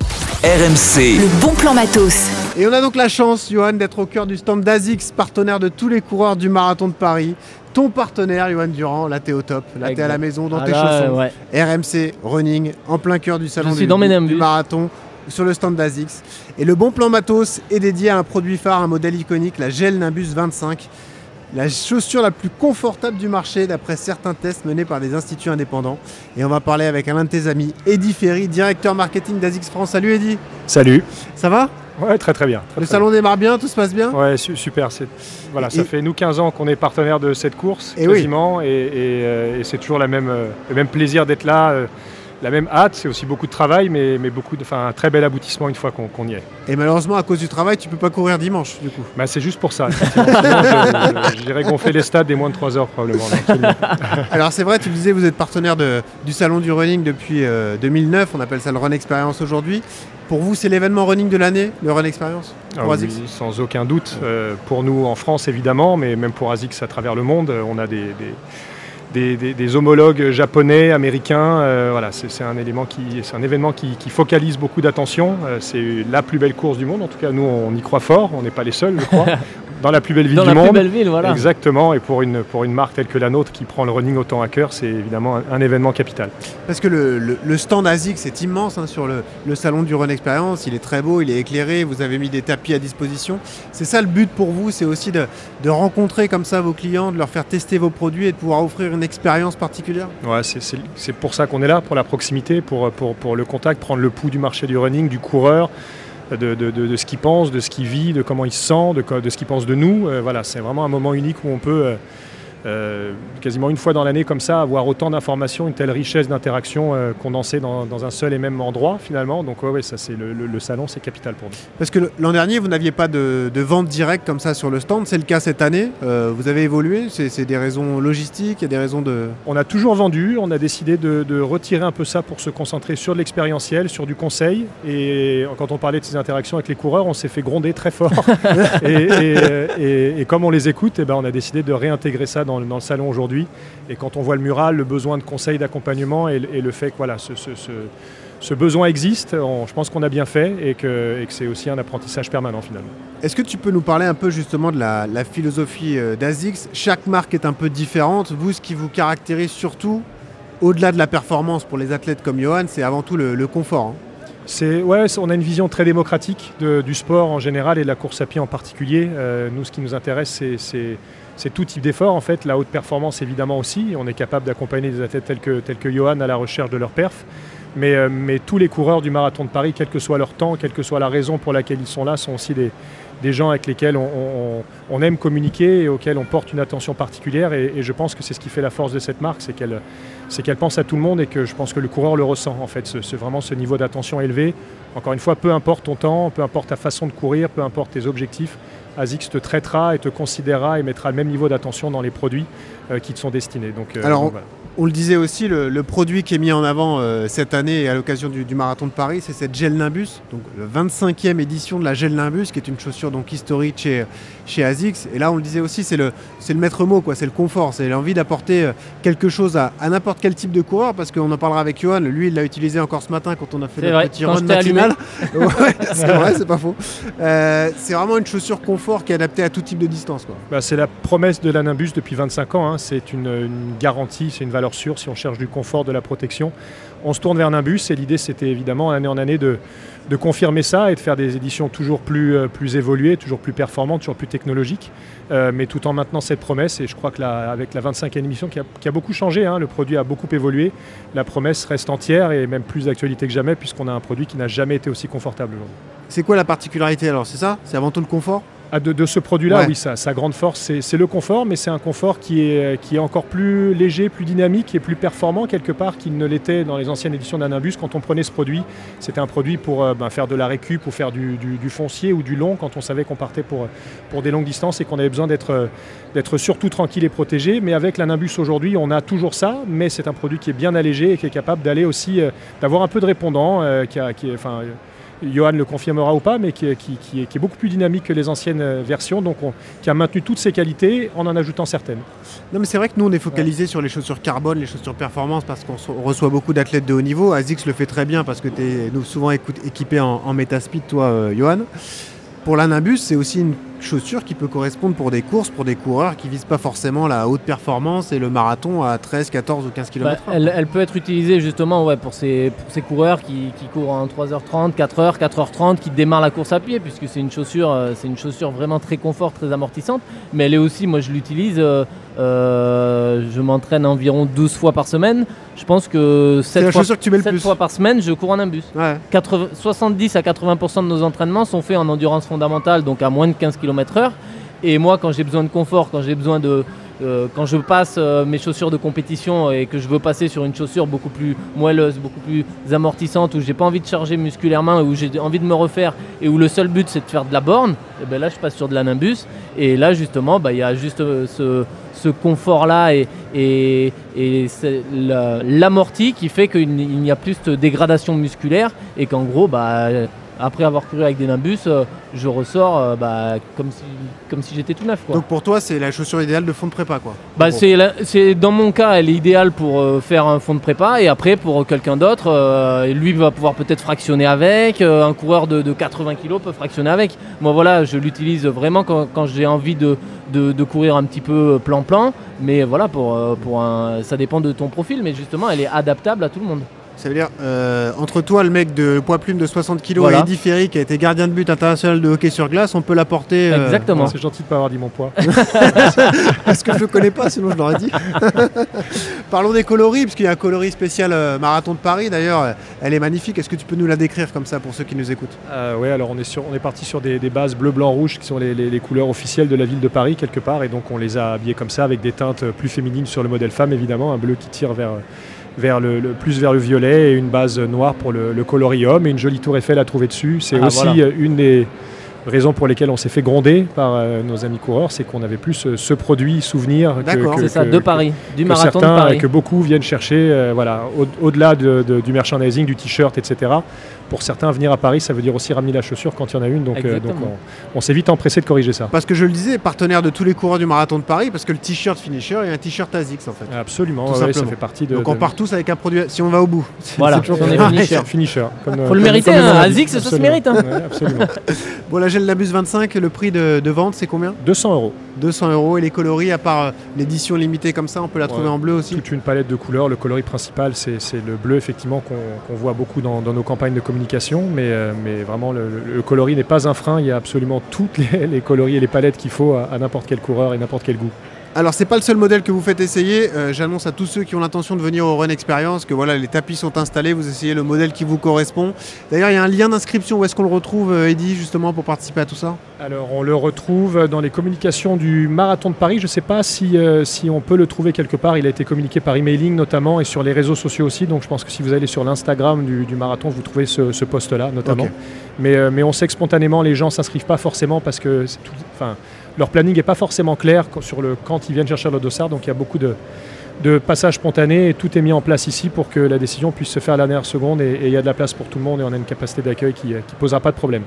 RMC, Le bon plan matos. Et on a donc la chance, Johan, d'être au cœur du stand d'Azix, partenaire de tous les coureurs du marathon de Paris. Ton partenaire, Johan Durand, là t'es au top, là t'es à la maison dans Ah tes là, chaussons. ouais. RMC Running, en plein cœur du salon du marathon, sur le stand d'Azix. Et le bon plan matos est dédié à un produit phare, un modèle iconique, la Gel Nimbus 25. La chaussure la plus confortable du marché d'après certains tests menés par des instituts indépendants. Et on va parler avec un de tes amis, Eddy Ferry, directeur marketing d'Azix France. Salut Eddy, Salut. ça va? Ouais, très très bien. Très, Le très salon démarre bien, tout se passe bien. Ouais, su- super. c'est- Voilà, ça fait nous 15 ans qu'on est partenaire de cette course, Et oui. quasiment, et, et, euh, et c'est toujours la même, euh, le même plaisir d'être là, euh, la même hâte. C'est aussi beaucoup de travail, mais, mais beaucoup de, un très bel aboutissement une fois qu'on y est. Et malheureusement, à cause du travail, tu peux pas courir dimanche, du coup. Bah, c'est juste pour ça. J'irai gonfler les stades des moins de 3 heures probablement. là. Alors c'est vrai, tu le disais, vous êtes partenaire de- du salon du running depuis euh, 2009. On appelle ça le Run Experience aujourd'hui. Pour vous, c'est l'événement running de l'année, le Run Experience? Ah oui, ASICS sans aucun doute. Euh, pour nous en France, évidemment, mais même pour ASICS à travers le monde, on a des, des- des- des- des homologues japonais, américains. euh, voilà, c'est un, élément qui, c'est un événement qui, qui focalise beaucoup d'attention. Euh, c'est la plus belle course du monde. En tout cas, nous, on y croit fort. On n'est pas les seuls, je crois. Dans la plus belle ville Dans du la plus monde. belle ville, voilà. Exactement. Et pour une, pour une marque telle que la nôtre qui prend le running autant à cœur, c'est évidemment un, un événement capital. Parce que le, le- le stand ASICS c'est immense hein, sur le, le salon du Run Experience. Il est très beau, il est éclairé. Vous avez mis des tapis à disposition. C'est ça le but pour vous, c'est aussi de, de rencontrer comme ça vos clients, de leur faire tester vos produits et de pouvoir offrir une expérience particulière. C'est- pour ça qu'on est là, pour la proximité, pour, le contact, prendre le pouls du marché du running, du coureur, de, ce qu'il pense, de ce qu'il vit, de comment il se sent, de ce qu'il pense de nous. Euh, voilà, c'est vraiment un moment unique où on peut, euh, euh, quasiment une fois dans l'année comme ça, avoir autant d'informations, une telle richesse d'interactions euh, condensées dans, dans, un seul et même endroit finalement. Donc ouais, ouais ça c'est le, le, le, salon, c'est capital pour nous. Parce que l'an dernier, vous n'aviez pas de, de, vente directe comme ça sur le stand, c'est le cas cette année. Euh, vous avez évolué, c'est des raisons logistiques, il y a des raisons de... On a toujours vendu, on a décidé de, de retirer un peu ça pour se concentrer sur de l'expérientiel, sur du conseil. Et quand on parlait de ces interactions avec les coureurs, on s'est fait gronder très fort. et, et, et, et, comme on les écoute, eh ben, on a décidé de réintégrer ça dans, dans le salon aujourd'hui. Et quand on voit le mural, le besoin de conseil, d'accompagnement et, et, le fait que voilà, ce, ce, ce, ce besoin existe, on, je pense qu'on a bien fait et que, que c'est aussi un apprentissage permanent finalement. Est-ce que tu peux nous parler un peu justement de la, la philosophie euh, d'ASICS Chaque marque est un peu différente. Vous, ce qui vous caractérise surtout, au-delà de la performance pour les athlètes comme Johan, c'est avant tout le, le confort. Hein. C'est ouais, on a une vision très démocratique de, du sport en général et de la course à pied en particulier. Euh, nous, ce qui nous intéresse, c'est tout type d'effort. En fait, la haute performance évidemment aussi. On est capable d'accompagner des athlètes tels que, Johan à la recherche de leur perf. Mais, euh, mais, tous les coureurs du marathon de Paris, quel que soit leur temps, quelle que soit la raison pour laquelle ils sont là, sont aussi des, gens avec lesquels on, aime communiquer et auxquels on porte une attention particulière. Et, je pense que c'est ce qui fait la force de cette marque, c'est qu'elle c'est qu'elle pense à tout le monde et que je pense que le coureur le ressent en fait, c'est vraiment ce niveau d'attention élevé. Encore une fois, peu importe ton temps, peu importe ta façon de courir, peu importe tes objectifs, ASICS te traitera et te considérera et mettra le même niveau d'attention dans les produits euh, qui te sont destinés. Donc, euh, Alors, donc, voilà. On le disait aussi, le, le, produit qui est mis en avant euh, cette année à l'occasion du, du, marathon de Paris, c'est cette Gel Nimbus, donc la 25e édition de la Gel Nimbus, qui est une chaussure donc historique chez, chez ASICS. Et là, on le disait aussi, c'est le, le maître mot, quoi, c'est le confort, c'est l'envie d'apporter euh, quelque chose à, à n'importe quel type de coureur, parce qu'on en parlera avec Johan, lui, il l'a utilisé encore ce matin quand on a fait le petit run matinal. ouais, c'est vrai, c'est pas faux. Euh, c'est vraiment une chaussure confort qui est adaptée à tout type de distance. Bah, c'est la promesse de la Nimbus depuis 25 ans, hein. c'est une, une garantie, c'est une valeur sûre si on cherche du confort, de la protection. On se tourne vers Nimbus et l'idée c'était évidemment année en année de, confirmer ça et de faire des éditions toujours plus, euh, évoluées, toujours plus performantes, toujours plus technologiques, euh, mais tout en maintenant cette promesse. Et je crois que la, avec la 25e émission qui a, beaucoup changé, hein, le produit a beaucoup évolué, la promesse reste entière et même plus d'actualité que jamais puisqu'on a un produit qui n'a jamais été aussi confortable. C'est quoi la particularité alors C'est ça? C'est avant tout le confort? Ah, de, de, ce produit-là, ouais. oui, sa, sa, grande force, c'est le confort, mais c'est un confort qui est, qui est encore plus léger, plus dynamique et plus performant quelque part qu'il ne l'était dans les anciennes éditions d'Anabus. Quand on prenait ce produit, c'était un produit pour euh, ben, faire de la récup, pour faire du, du, du, foncier ou du long, quand on savait qu'on partait pour, pour des longues distances et qu'on avait besoin d'être surtout tranquille et protégé. Mais avec l'Anabus aujourd'hui, on a toujours ça, mais c'est un produit qui est bien allégé et qui est capable d'aller aussi, euh, d'avoir un peu de répondant, euh, qui, a, qui est, enfin, Johan le confirmera ou pas, mais qui, est, beaucoup plus dynamique que les anciennes versions, donc on, qui a maintenu toutes ses qualités en en ajoutant certaines. Non mais c'est vrai que nous on est focalisé sur les chaussures carbone, les chaussures performance parce qu'on reçoit beaucoup d'athlètes de haut niveau. ASICS le fait très bien parce que tu es souvent équipé en, en Metaspeed, toi euh, Johan. Pour l'Anabus, c'est aussi une chaussure qui peut correspondre pour des courses, pour des coureurs qui visent pas forcément la haute performance et le marathon à 13, 14 ou 15 km. Bah, elle, elle, peut être utilisée justement ouais, pour, ces, pour ces coureurs qui, qui, courent en 3h30, 4h, 4h30, qui démarrent la course à pied, puisque c'est une chaussure, euh, c'est une chaussure vraiment très confort, très amortissante. Mais elle est aussi, moi je l'utilise, euh, euh, je m'entraîne environ 12 fois par semaine. Je pense que 7, fois, que 7 fois, par semaine, je cours en. Ouais. 80, 70 à 80% de nos entraînements sont faits en endurance fondamentale, donc à moins de 15 km/h. Et moi, quand j'ai besoin de confort, quand j'ai besoin de, euh, quand je passe euh, mes chaussures de compétition et que je veux passer sur une chaussure beaucoup plus moelleuse, beaucoup plus amortissante, où j'ai pas envie de charger musculairement, où j'ai envie de me refaire et où le seul but c'est de faire de la borne, et ben là je passe sur de la Nimbus. Et là justement, il bah, y a juste euh, ce, confort-là et, et, et l'amorti qui fait qu'il n'y a plus de dégradation musculaire et qu'en gros, bah, après avoir couru avec des Nimbus, euh, je ressors euh, bah, comme si, comme si j'étais tout neuf. Quoi. Donc pour toi, c'est la chaussure idéale de fond de prépa quoi bah, c'est Dans mon cas, elle est idéale pour euh, faire un fond de prépa et après pour quelqu'un d'autre, lui va pouvoir peut-être fractionner avec, un coureur de, de, 80 kg peut fractionner avec. Moi voilà, je l'utilise vraiment quand, quand j'ai envie de, de, de, courir un petit peu plan-plan, mais voilà, pour, pour un, ça dépend de ton profil, mais justement, elle est adaptable à tout le monde. Ça veut dire, euh, entre toi, le mec de poids plume de 60 kg Voilà. et Eddie Ferry, qui a été gardien de but international de hockey sur glace, on peut l'apporter. euh, Exactement. C'est gentil de pas avoir dit mon poids. Parce que je le connais pas, sinon je l'aurais dit. Parlons des coloris, parce qu'il y a un coloris spécial euh, marathon de Paris. D'ailleurs, euh, elle est magnifique. Est-ce que tu peux nous la décrire comme ça pour ceux qui nous écoutent? Euh, ouais, alors on est, sur, on est parti sur des, des bases bleu, blanc, rouge qui sont les, les- les couleurs officielles de la ville de Paris quelque part, et donc on les a habillés comme ça avec des teintes plus féminines sur le modèle femme évidemment, un bleu qui tire vers, vers le, le- plus vers le violet et une base noire pour le, homme et une jolie tour Eiffel à trouver dessus. C'est Ah, aussi voilà. euh, une des raisons pour lesquelles on s'est fait gronder par euh, nos amis coureurs, c'est qu'on avait plus euh, ce produit souvenir que, D'accord. que- C'est ça, que- de Paris, du que marathon de certains, Paris. que beaucoup viennent chercher, euh, voilà, au- au-delà de- de- du merchandising, du t-shirt, etc. Pour certains, venir à Paris, ça veut dire aussi ramener la chaussure quand il y en a une. Donc, euh, donc on, on s'est vite empressé de corriger ça. Parce que je le disais, partenaire de tous les coureurs du marathon de Paris, parce que le t-shirt finisher est un t-shirt ASICS en fait. Absolument, Tout ouais, ça fait partie de. Donc on de- part tous avec un produit, si on va au bout. Voilà, C'est toujours on est finisher. Finisher. comme, euh, Faut le mériter, le hein. Zix, ça se mérite, hein. Ouais, absolument. Bon, la gel Labus 25, le prix de, de vente, c'est combien? 200 euros. 200 euros. Et les coloris, à part euh, l'édition limitée comme ça, on peut la trouver en bleu aussi Toute une palette de couleurs. Le coloris principal, c'est le bleu, effectivement, qu'on voit beaucoup dans, dans nos campagnes de communication. Mais, euh, mais vraiment, le, le- le coloris n'est pas un frein. Il y a absolument toutes les, les coloris et les palettes qu'il faut à, à n'importe quel coureur et n'importe quel goût. Alors c'est pas le seul modèle que vous faites essayer. Euh, J'annonce à tous ceux qui ont l'intention de venir au Run Experience que voilà les tapis sont installés. Vous essayez le modèle qui vous correspond. D'ailleurs il y a un lien d'inscription. Où est-ce qu'on le retrouve, euh, Eddy, justement pour participer à tout ça Alors, on le retrouve dans les communications du Marathon de Paris. Je ne sais pas si, euh, si on peut le trouver quelque part. Il a été communiqué par emailing notamment et sur les réseaux sociaux aussi. Donc, je pense que si vous allez sur l'Instagram du, du marathon, vous trouvez ce, ce post-là notamment. Ok. Mais, euh, mais on sait que spontanément, les gens ne s'inscrivent pas forcément parce que c'est tout- enfin, leur planning n'est pas forcément clair sur le, quand ils viennent chercher le dossard. Donc, il y a beaucoup de, de passages spontanés et tout est mis en place ici pour que la décision puisse se faire à la dernière seconde et et il y a de la place pour tout le monde et on a une capacité d'accueil qui ne posera pas de problème.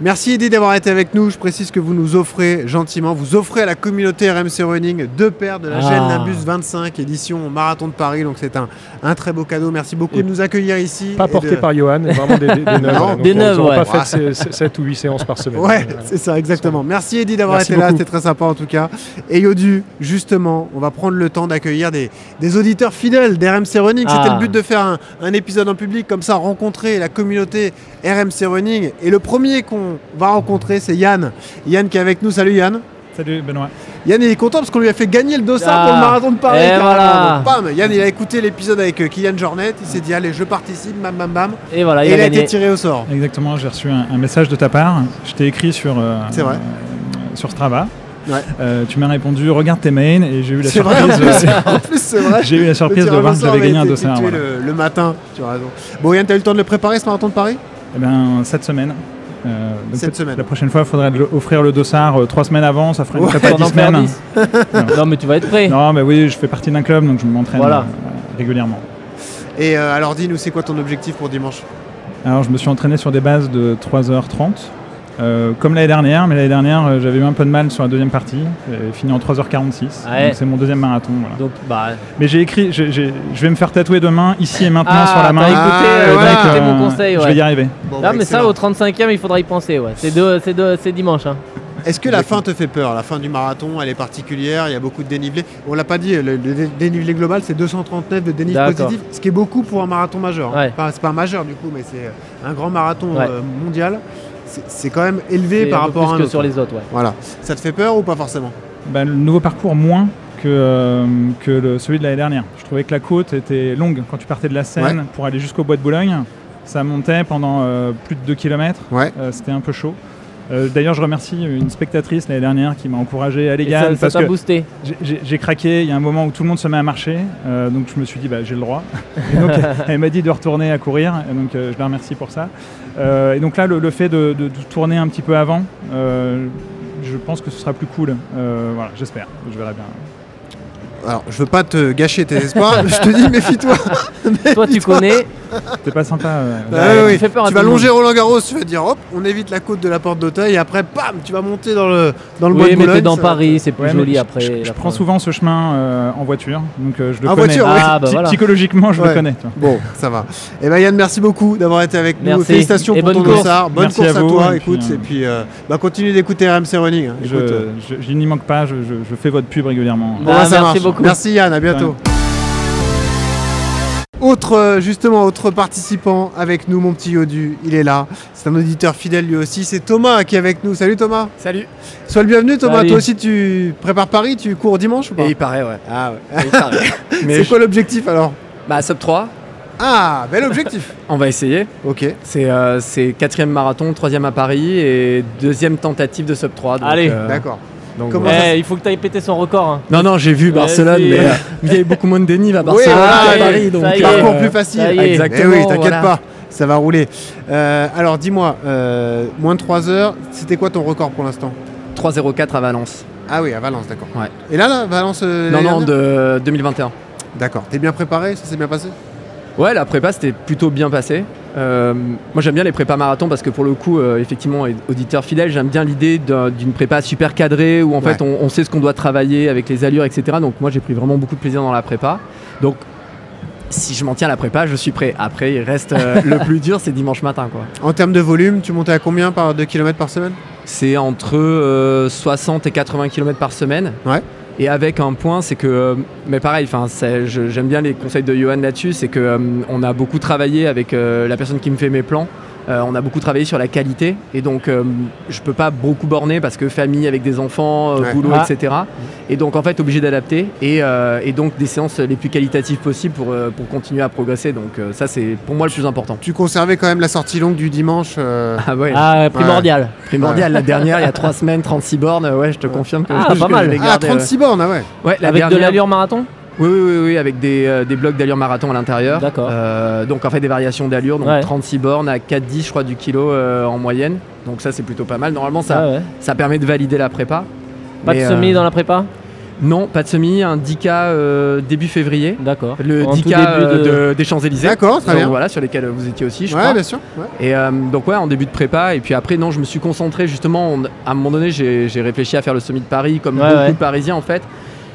Merci Eddy d'avoir été avec nous. Je précise que vous nous offrez gentiment, vous offrez à la communauté RMC Running deux paires de la Ah. gel Nimbus 25 édition Marathon de Paris. Donc c'est un, un très beau cadeau. Merci beaucoup Et de nous accueillir ici. Pas porté de- par Johan, vraiment des, des, des neuves. Des neuves, ouais. pas fait Ouais. 7 ou 8 séances par semaine. Ouais, Voilà. c'est ça, exactement. Merci Eddy d'avoir été là, c'était très sympa en tout cas. Et Yodu, justement, on va prendre le temps d'accueillir des, des auditeurs fidèles d'RMC Running. C'était Ah. le but de faire un, un épisode en public, comme ça, rencontrer la communauté RMC Running. Et le premier qu'on va rencontrer, c'est Yann. Yann qui est avec nous. Salut Yann. Salut Benoît. Yann il est content parce qu'on lui a fait gagner le dossard Ah. pour le marathon de Paris. Et carrément. voilà. Donc, bam, Yann il a écouté l'épisode avec euh, Kylian Jornet, il s'est dit allez je participe, bam bam bam. Et voilà, Et il a il a été tiré au sort. Exactement, j'ai reçu un, un message de ta part. Je t'ai écrit sur, euh, C'est vrai. euh, sur Strava. Ouais. Euh, tu m'as répondu regarde tes mails et j'ai eu la C'est vrai, en surprise. vrai. J'ai eu la surprise de voir que j'avais gagné un dossard. voilà. le, le matin, tu as raison. Bon Yann, t'as eu le temps de le préparer ce marathon de Paris? Eh ben, cette semaine. Euh, donc Cette semaine. La prochaine fois, il faudrait offrir le dossard euh, trois semaines avant. Ça ferait une Ouais. prépa dix semaines. 10. non, mais tu vas être prêt. Non, mais oui, je fais partie d'un club, donc je m'entraîne Voilà. euh, régulièrement. Et euh, alors dis-nous, c'est quoi ton objectif pour dimanche? Alors, je me suis entraîné sur des bases de 3h30. Euh, comme l'année dernière, mais l'année dernière euh, j'avais eu un peu de mal sur la deuxième partie, j'ai fini en 3h46, Ouais. donc c'est mon deuxième marathon. voilà. Donc, bah. Mais j'ai écrit, j'ai- j'ai- je vais me faire tatouer demain, ici et maintenant Ah, sur la main. t'as écouté, Ah, euh, écouté mon conseil, Je vais y arriver. Bon, non, bah, mais ça, au 35e, il faudra y penser, ouais. C'est dimanche, hein. Est-ce que la fin te fait peur? La fin du marathon, elle est particulière, il y a beaucoup de dénivelé. On l'a pas dit, le, le dé- dénivelé global, c'est 239 de dénivelé D'accord. positif, ce qui est beaucoup pour un marathon majeur. hein. Ouais. Enfin, c'est pas un majeur du coup, mais c'est un grand marathon Ouais. euh, mondial. C'est- quand même élevé par un peu rapport à plus un que autre. sur les autres, ouais. Voilà. Ça te fait peur ou pas forcément? Bah, le nouveau parcours moins que, euh, que le- celui de l'année dernière. Je trouvais que la côte était longue quand tu partais de la Seine Ouais. pour aller jusqu'au bois de Boulogne. Ça montait pendant euh, plus de 2 km. Ouais. C'était un peu chaud. Euh, D'ailleurs, je remercie une spectatrice l'année dernière qui m'a encouragé. Allez, Et Yann, ça- t'a boosté. j'ai- craqué. Il y a un moment où tout le monde se met à marcher. euh, donc, je me suis dit, bah, j'ai le droit. Et donc, elle m'a dit de retourner à courir. Et donc, euh, je la remercie pour ça. Euh, et donc, là, le, fait de, de- de tourner un petit peu avant, euh, je pense que ce sera plus cool. Euh, voilà, j'espère. Je verrai bien. Alors, je veux pas te gâcher tes espoirs, je te dis, méfie-toi. Toi, tu connais. T'es pas sympa. euh, Bah Ouais, oui, tu fais peur tu vas longer Roland Garros, tu vas te dire hop, on évite la côte de la porte d'Auteuil et après, bam, tu vas monter dans le, dans le bois Oui, de mais t'es dans ça Paris, c'est plus Ouais, joli je- après. Je, prends souvent ce chemin euh, en voiture, donc euh, je le En connais. voiture, oui. Ah, bah voilà. Psychologiquement, je Ouais. le connais. Bon, ça va. Et ben Yann, merci beaucoup d'avoir été avec nous. Félicitations Et pour bonne ton course. dossard. Bonne Merci course à toi. et écoute, puis, euh, et puis euh, bah, continue d'écouter RMC Running. hein. Je, Écoute, je- je n'y manque pas, je, fais votre pub régulièrement. bah, merci marche. Beaucoup. Merci Yann, à bientôt. Autre, euh, justement, autre participant avec nous, mon petit Yodu, il est là. C'est un auditeur fidèle lui aussi. C'est Thomas qui est avec nous. Salut Thomas. Salut. Sois le bienvenu Thomas. Salut. Toi aussi tu prépares Paris, tu cours dimanche ou pas Et il paraît, ouais. Ah ouais. Et il paraît. Mais C'est je- quoi l'objectif alors Bah, sub 3. Ah, bel objectif. On va essayer. Ok. C'est euh, c'est quatrième marathon, troisième à Paris et deuxième tentative de sub 3. donc, Allez. euh, D'accord. Donc Comment voilà. ça Eh, il faut que tu ailles péter son record. hein. Non, non, j'ai vu Barcelone, mais euh, il y avait beaucoup moins de dénive à Oui, Barcelone y est, Paris. Donc, ça y est. Parcours plus facile. ça y est. Exactement. Eh oui, t'inquiète voilà. pas, ça va rouler. Euh, alors dis-moi, euh, moins de 3 heures, c'était quoi ton record pour l'instant? 3-0-4 à Valence. Ah oui, à Valence, d'accord. Ouais. Et là, là, Valence euh, Non, non, de 2021. D'accord. T'es bien préparé? Ça s'est bien passé? Ouais, la prépa c'était plutôt bien passé. Euh, moi j'aime bien les prépas marathon parce que pour le coup, euh, effectivement, auditeur fidèle, j'aime bien l'idée d'un- d'une prépa super cadrée où en fait on, on sait ce qu'on doit travailler avec les allures, etc. Donc moi j'ai pris vraiment beaucoup de plaisir dans la prépa. Donc si je m'en tiens à la prépa, je suis prêt. Après, il reste euh, le plus dur, c'est dimanche matin quoi. En termes de volume, tu montais à combien par 2 km par semaine? C'est entre euh, 60 et 80 km par semaine. Ouais. Et avec un point, c'est que, euh, mais pareil, j'aime bien les conseils de Johan là-dessus, c'est que euh, on a beaucoup travaillé avec euh, la personne qui me fait mes plans. Euh, on a beaucoup travaillé sur la qualité et donc euh, je peux pas beaucoup borner parce que famille avec des enfants, euh, Ouais. boulot, Ah. etc. Et donc en fait obligé d'adapter et, euh, et donc des séances les plus qualitatives possibles pour, euh, pour continuer à progresser. Donc euh, ça c'est pour moi le plus important. Tu conservais quand même la sortie longue du dimanche euh, Ah ouais. Ah, ouais, primordial. Primordial, la dernière il y a trois semaines, 36 bornes, ouais je te confirme que Ah, je pas mal. Ah, gardé, ouais. 36 bornes, ah ouais. Ouais, la Avec de l'allure marathon Oui, oui, oui, oui, avec des, euh, des blocs d'allure marathon à l'intérieur. D'accord. Euh, donc en fait des variations d'allure, donc Ouais. 36 bornes à 4,10 je crois du kilo euh, en moyenne. Donc ça c'est plutôt pas mal. Normalement ça, Ah ouais. ça permet de valider la prépa. Pas Mais, de semi euh, dans la prépa? Non, pas de semi, un 10K euh, début février. D'accord. Le En tout 10K début euh, de- de- des Champs-Élysées. D'accord, très Donc, bien. Voilà, sur lesquels vous étiez aussi, je ouais, crois. bien sûr. ouais. Et euh, donc ouais, en début de prépa, et puis après, non, je me suis concentré justement, on- à un moment donné, j'ai j'ai réfléchi à faire le semi de Paris, comme Ouais, beaucoup ouais. de Parisiens en fait.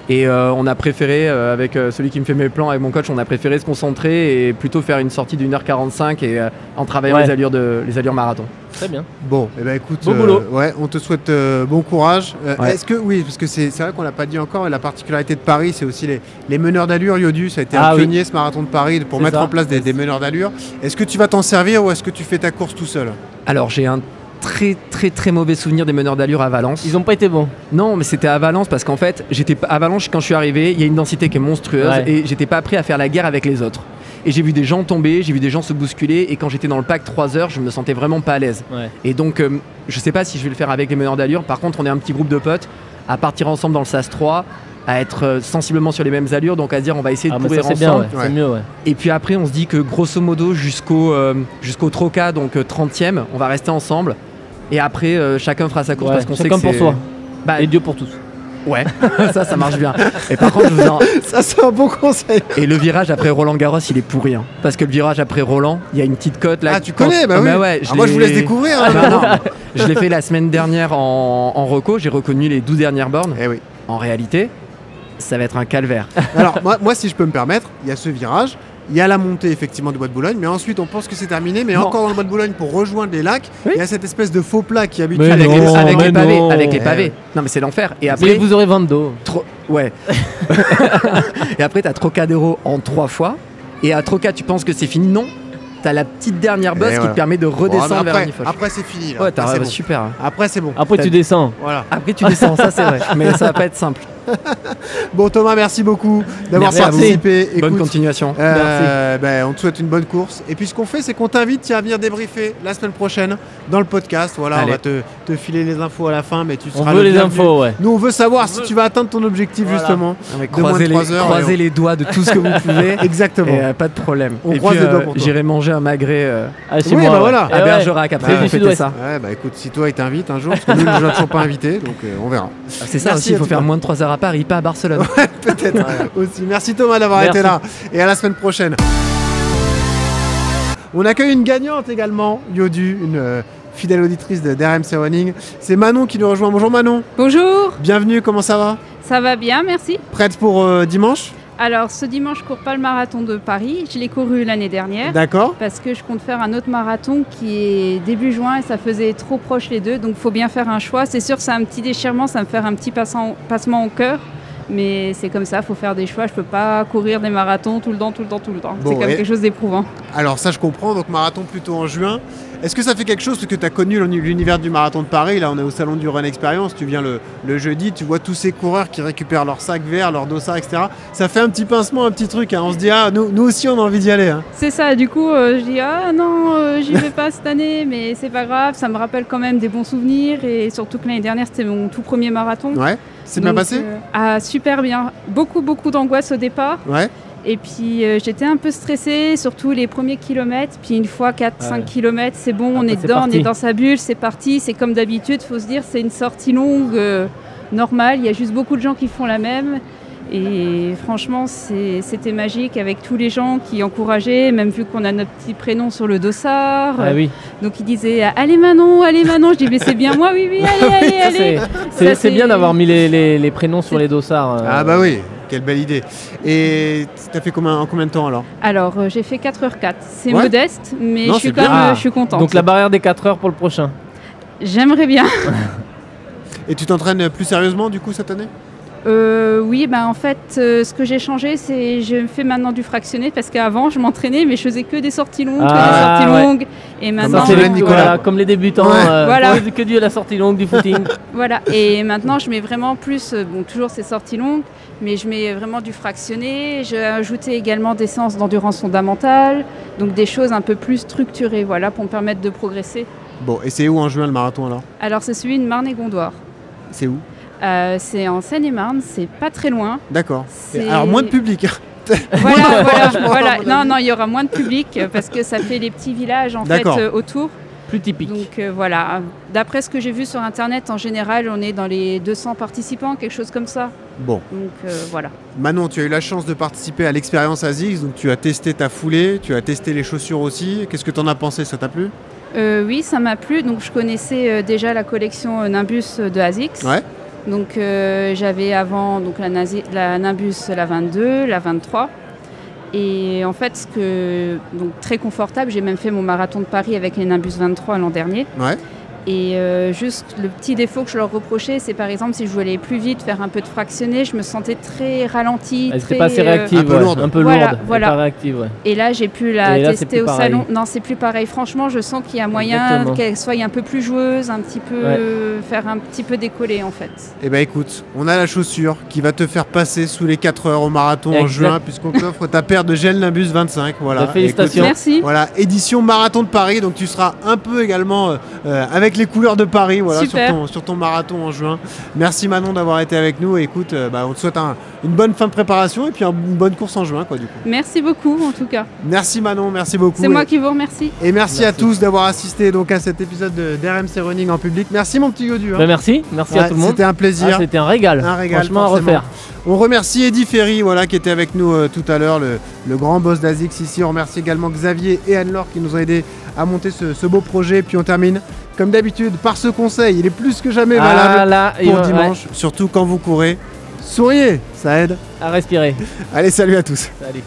Et euh, on a préféré, euh, avec euh, celui qui me fait mes plans, avec mon coach, on a préféré se concentrer et plutôt faire une sortie d'une heure 45 et euh, en travaillant Ouais. les, allures de, les allures marathon. Très bien. Bon, eh ben écoute, Bon boulot. ouais, on te souhaite euh, bon courage. Euh, Ouais. Est-ce que oui, parce que c'est vrai qu'on l'a pas dit encore, et la particularité de Paris, c'est aussi les, les meneurs d'allure. Yodu, ça a été Ah un oui. pionnier ce marathon de Paris pour mettre ça. en place des, des meneurs d'allure. Est-ce que tu vas t'en servir ou est-ce que tu fais ta course tout seul? Alors j'ai un très très très mauvais souvenir des meneurs d'allure à Valence. Ils ont pas été bons. Non, mais c'était à Valence parce qu'en fait, j'étais à Valence quand je suis arrivé, il y a une densité qui est monstrueuse Ouais. et j'étais pas prêt à faire la guerre avec les autres. Et j'ai vu des gens tomber, j'ai vu des gens se bousculer et quand j'étais dans le pack 3 heures, je me sentais vraiment pas à l'aise. Ouais. Et donc, euh, je sais pas si je vais le faire avec les meneurs d'allure. Par contre, on est un petit groupe de potes à partir ensemble dans le SAS 3, à être euh, sensiblement sur les mêmes allures, donc à dire on va essayer Ah, de mais courir ça c'est bien, ensemble. ouais. Ouais. c'est mieux, ouais. Et puis après, on se dit que grosso modo, jusqu'au euh, jusqu'au Troca, donc euh, 30e, on va rester ensemble. Et après, euh, chacun fera sa course Ouais, parce qu'on sait pour soi. Bah, Et Dieu pour tous. Ouais, ça, ça marche bien. Et par contre, je vous en- Ça, c'est un bon conseil. Et le virage après Roland Garros, il est pourri. hein. Parce que le virage après Roland, il y a une petite cote là. Ah, tu connais Bah Ah, oui. ouais, Ah, moi, je vous l'ai- laisse découvrir. hein. Ah, non. je l'ai fait la semaine dernière en, en reco. J'ai reconnu les 12 dernières bornes. Eh oui. En réalité, ça va être un calvaire. Alors, moi, moi, si je peux me permettre, il y a ce virage. Il y a la montée effectivement du bois de Boulogne, mais ensuite on pense que c'est terminé. Mais Non. encore dans le bois de Boulogne pour rejoindre les lacs, Oui. il y a cette espèce de faux plat qui habite avec non, les, avec les pavés. non. Avec les Eh pavés. Non, mais c'est l'enfer. Et Mais après, vous aurez 22. Tro- Ouais. et après, t'as Trocadéro en trois fois. Et à Troca, tu penses que c'est fini? Non. T'as la petite dernière bosse Et qui te permet de Bon, redescendre vers après, Nifoche. après c'est fini. Là. Ouais, Après, t'as bon. super. Après c'est bon. Après tu descends. Voilà. Après, tu descends, ça c'est vrai. Mais ça va pas être simple. Bon Thomas, merci beaucoup d'avoir à participé. Bonne Écoute, continuation. euh, ben, on te souhaite une bonne course. Et puis ce qu'on fait, c'est qu'on t'invite tiens, à venir débriefer la semaine prochaine dans le podcast. Voilà, on va te, te filer les infos à la fin, mais tu On seras veut le les bienvenu. infos, ouais. Nous, on veut savoir si tu vas atteindre ton objectif Voilà. justement. Avec de moins de croiser les, heures, on- les doigts de tout ce que vous pouvez. Exactement. Et euh, pas de problème. On et croise puis, les doigts euh, pour toi. J'irai manger un magret euh, Ah, chez Oui, moi, bah ouais. voilà. Eh à ouais. Bergerac après fêter ça. Ouais, bah écoute, si toi il t'invite un jour, parce que nous, nous, on toujours pas invités, donc on verra. Ah, C'est ça aussi, il à faut faire moins de 3 heures à Paris, pas à Barcelone. Peut-être aussi. Merci Thomas d'avoir été là. Et à la semaine prochaine. On accueille une gagnante également, Yodu, une euh, fidèle auditrice de d'RMC Running. C'est Manon qui nous rejoint. Bonjour Manon. Bonjour, Bienvenue, comment ça va? Ça va bien, merci. Prête pour euh, dimanche? Alors ce dimanche, je cours pas le marathon de Paris, je l'ai couru l'année dernière. D'accord. Parce que je compte faire un autre marathon qui est début juin et ça faisait trop proche les deux, donc faut bien faire un choix. C'est sûr, c'est un petit déchirement, ça me faire un petit passant- passement au cœur, Mais c'est comme ça, il faut faire des choix. Je peux pas courir des marathons tout le temps, tout le temps, tout le temps. Bon, c'est et- quelque chose d'éprouvant. Alors ça je comprends, donc marathon plutôt en juin. Est-ce que ça fait quelque chose parce que tu as connu l'uni- l'univers du marathon de Paris? Là on est au salon du Run Experience, tu viens le, le jeudi, tu vois tous ces coureurs qui récupèrent leur sac vert, leur dossard, etc. Ça fait un petit pincement, un petit truc. hein. On se dit, ah nous, nous aussi on a envie d'y aller. hein. C'est ça, du coup, euh, je dis ah non, euh, j'y vais pas cette année, mais c'est pas grave, ça me rappelle quand même des bons souvenirs et surtout que l'année dernière c'était mon tout premier marathon. Ouais, c'est bien passé? euh, Ah, super bien. Beaucoup, beaucoup d'angoisse au départ. Ouais. Et puis euh, j'étais un peu stressée, surtout les premiers kilomètres. Puis une fois 4-5 Ouais. kilomètres, c'est bon, on est dedans, on est dans sa bulle, c'est parti. C'est comme d'habitude, faut se dire, c'est une sortie longue, euh, normale. Il y a juste beaucoup de gens qui font la même. Et franchement, c'était magique avec tous les gens qui encourageaient, même vu qu'on a notre petit prénom sur le dossard. Ah oui. Donc ils disaient Allez Manon, allez Manon. Je dis Mais c'est bien moi, oui, oui, allez, allez, allez. c'est- bien d'avoir mis les, les- les prénoms sur les dossards. euh. Ah bah oui, quelle belle idée. Et t'as fait combien, en combien de temps alors? Alors, euh, j'ai fait 4h04. C'est Ouais. modeste, mais Non, je suis quand bien. même, Ah, je suis contente. Donc la barrière des 4 heures pour le prochain. J'aimerais bien. Et tu t'entraînes plus sérieusement du coup cette année? Euh, oui, bah, en fait, euh, ce que j'ai changé, c'est je fais maintenant du fractionné parce qu'avant, je m'entraînais, mais je faisais que des sorties longues, que Ah, des sorties ouais. longues. Et maintenant, Nicolas. voilà, comme les débutants, Ouais. euh, Voilà. que du- la sortie longue du footing. voilà. Et maintenant, je mets vraiment plus, euh, bon, toujours ces sorties longues, mais je mets vraiment du fractionné. J'ai ajouté également des séances d'endurance fondamentale, donc des choses un peu plus structurées, voilà, pour me permettre de progresser. Bon, et c'est où en juin le marathon alors? Alors, c'est celui de Marne-et-Gondoire. C'est où? Euh, c'est en Seine-et-Marne, c'est pas très loin. D'accord. Alors moins de public. Voilà, voilà, voilà. à mon Non, non, il y aura moins de public euh, parce que ça fait les petits villages en fait euh, autour. Plus typique. Donc euh, voilà, d'après ce que j'ai vu sur internet, en général, on est dans les 200 participants, quelque chose comme ça. Bon. Donc euh, voilà. Manon, tu as eu la chance de participer à l'expérience ASICS, donc tu as testé ta foulée, tu as testé les chaussures aussi. Qu'est-ce que tu en as pensé? Ça t'a plu? Euh, oui, ça m'a plu. Donc je connaissais euh, déjà la collection Nimbus de ASICS. Ouais. Donc euh, j'avais avant donc la, Nasi- la Nimbus la 22, la 23. Et en fait, ce que donc très confortable, j'ai même fait mon marathon de Paris avec les Nimbus 23 l'an dernier. Et euh, juste le petit défaut que je leur reprochais, c'est par exemple si je voulais aller plus vite, faire un peu de fractionné, je me sentais très ralentie. Elle très, n'était pas assez euh, réactive, Un peu ouais, lourde. un peu Voilà, lourde, et voilà. pas réactive. ouais. Et là, j'ai pu la là, tester plus au pareil. salon. Non, c'est plus pareil. Franchement, je sens qu'il y a moyen qu'elle soit un peu plus joueuse, un petit peu Ouais. faire un petit peu décoller en fait. Eh ben écoute, on a la chaussure qui va te faire passer sous les 4 heures au marathon en juin, puisqu'on t'offre ta paire de gel Nimbus 25. Voilà. Félicitations. Écoute, Merci. Voilà, édition marathon de Paris, donc tu seras un peu également euh, euh, avec les couleurs de Paris voilà, sur, ton, sur ton marathon en juin. Merci Manon d'avoir été avec nous. Et écoute, euh, bah, on te souhaite un- une bonne fin de préparation et puis un- une bonne course en juin. Quoi, du coup. Merci beaucoup en tout cas. Merci Manon, merci beaucoup. C'est Et- moi qui vous remercie. Et merci, à tous d'avoir assisté donc, à cet épisode de d'RMC Running en public. Merci mon petit Yodu. hein. Bah, merci, merci Ouais, à tout le monde. C'était un plaisir. Ah, C'était un régal. Un régal, Franchement, forcément. à refaire. On remercie Eddie Ferry voilà, qui était avec nous euh, tout à l'heure, le, le grand boss d'Azix ici. On remercie également Xavier et Anne-Laure qui nous ont aidés à monter ce, ce beau projet. Puis on termine, comme d'habitude, par ce conseil. Il est plus que jamais Ah valable là, pour dimanche, surtout quand vous courez. Souriez, ça aide. À respirer. Allez, salut à tous. Salut.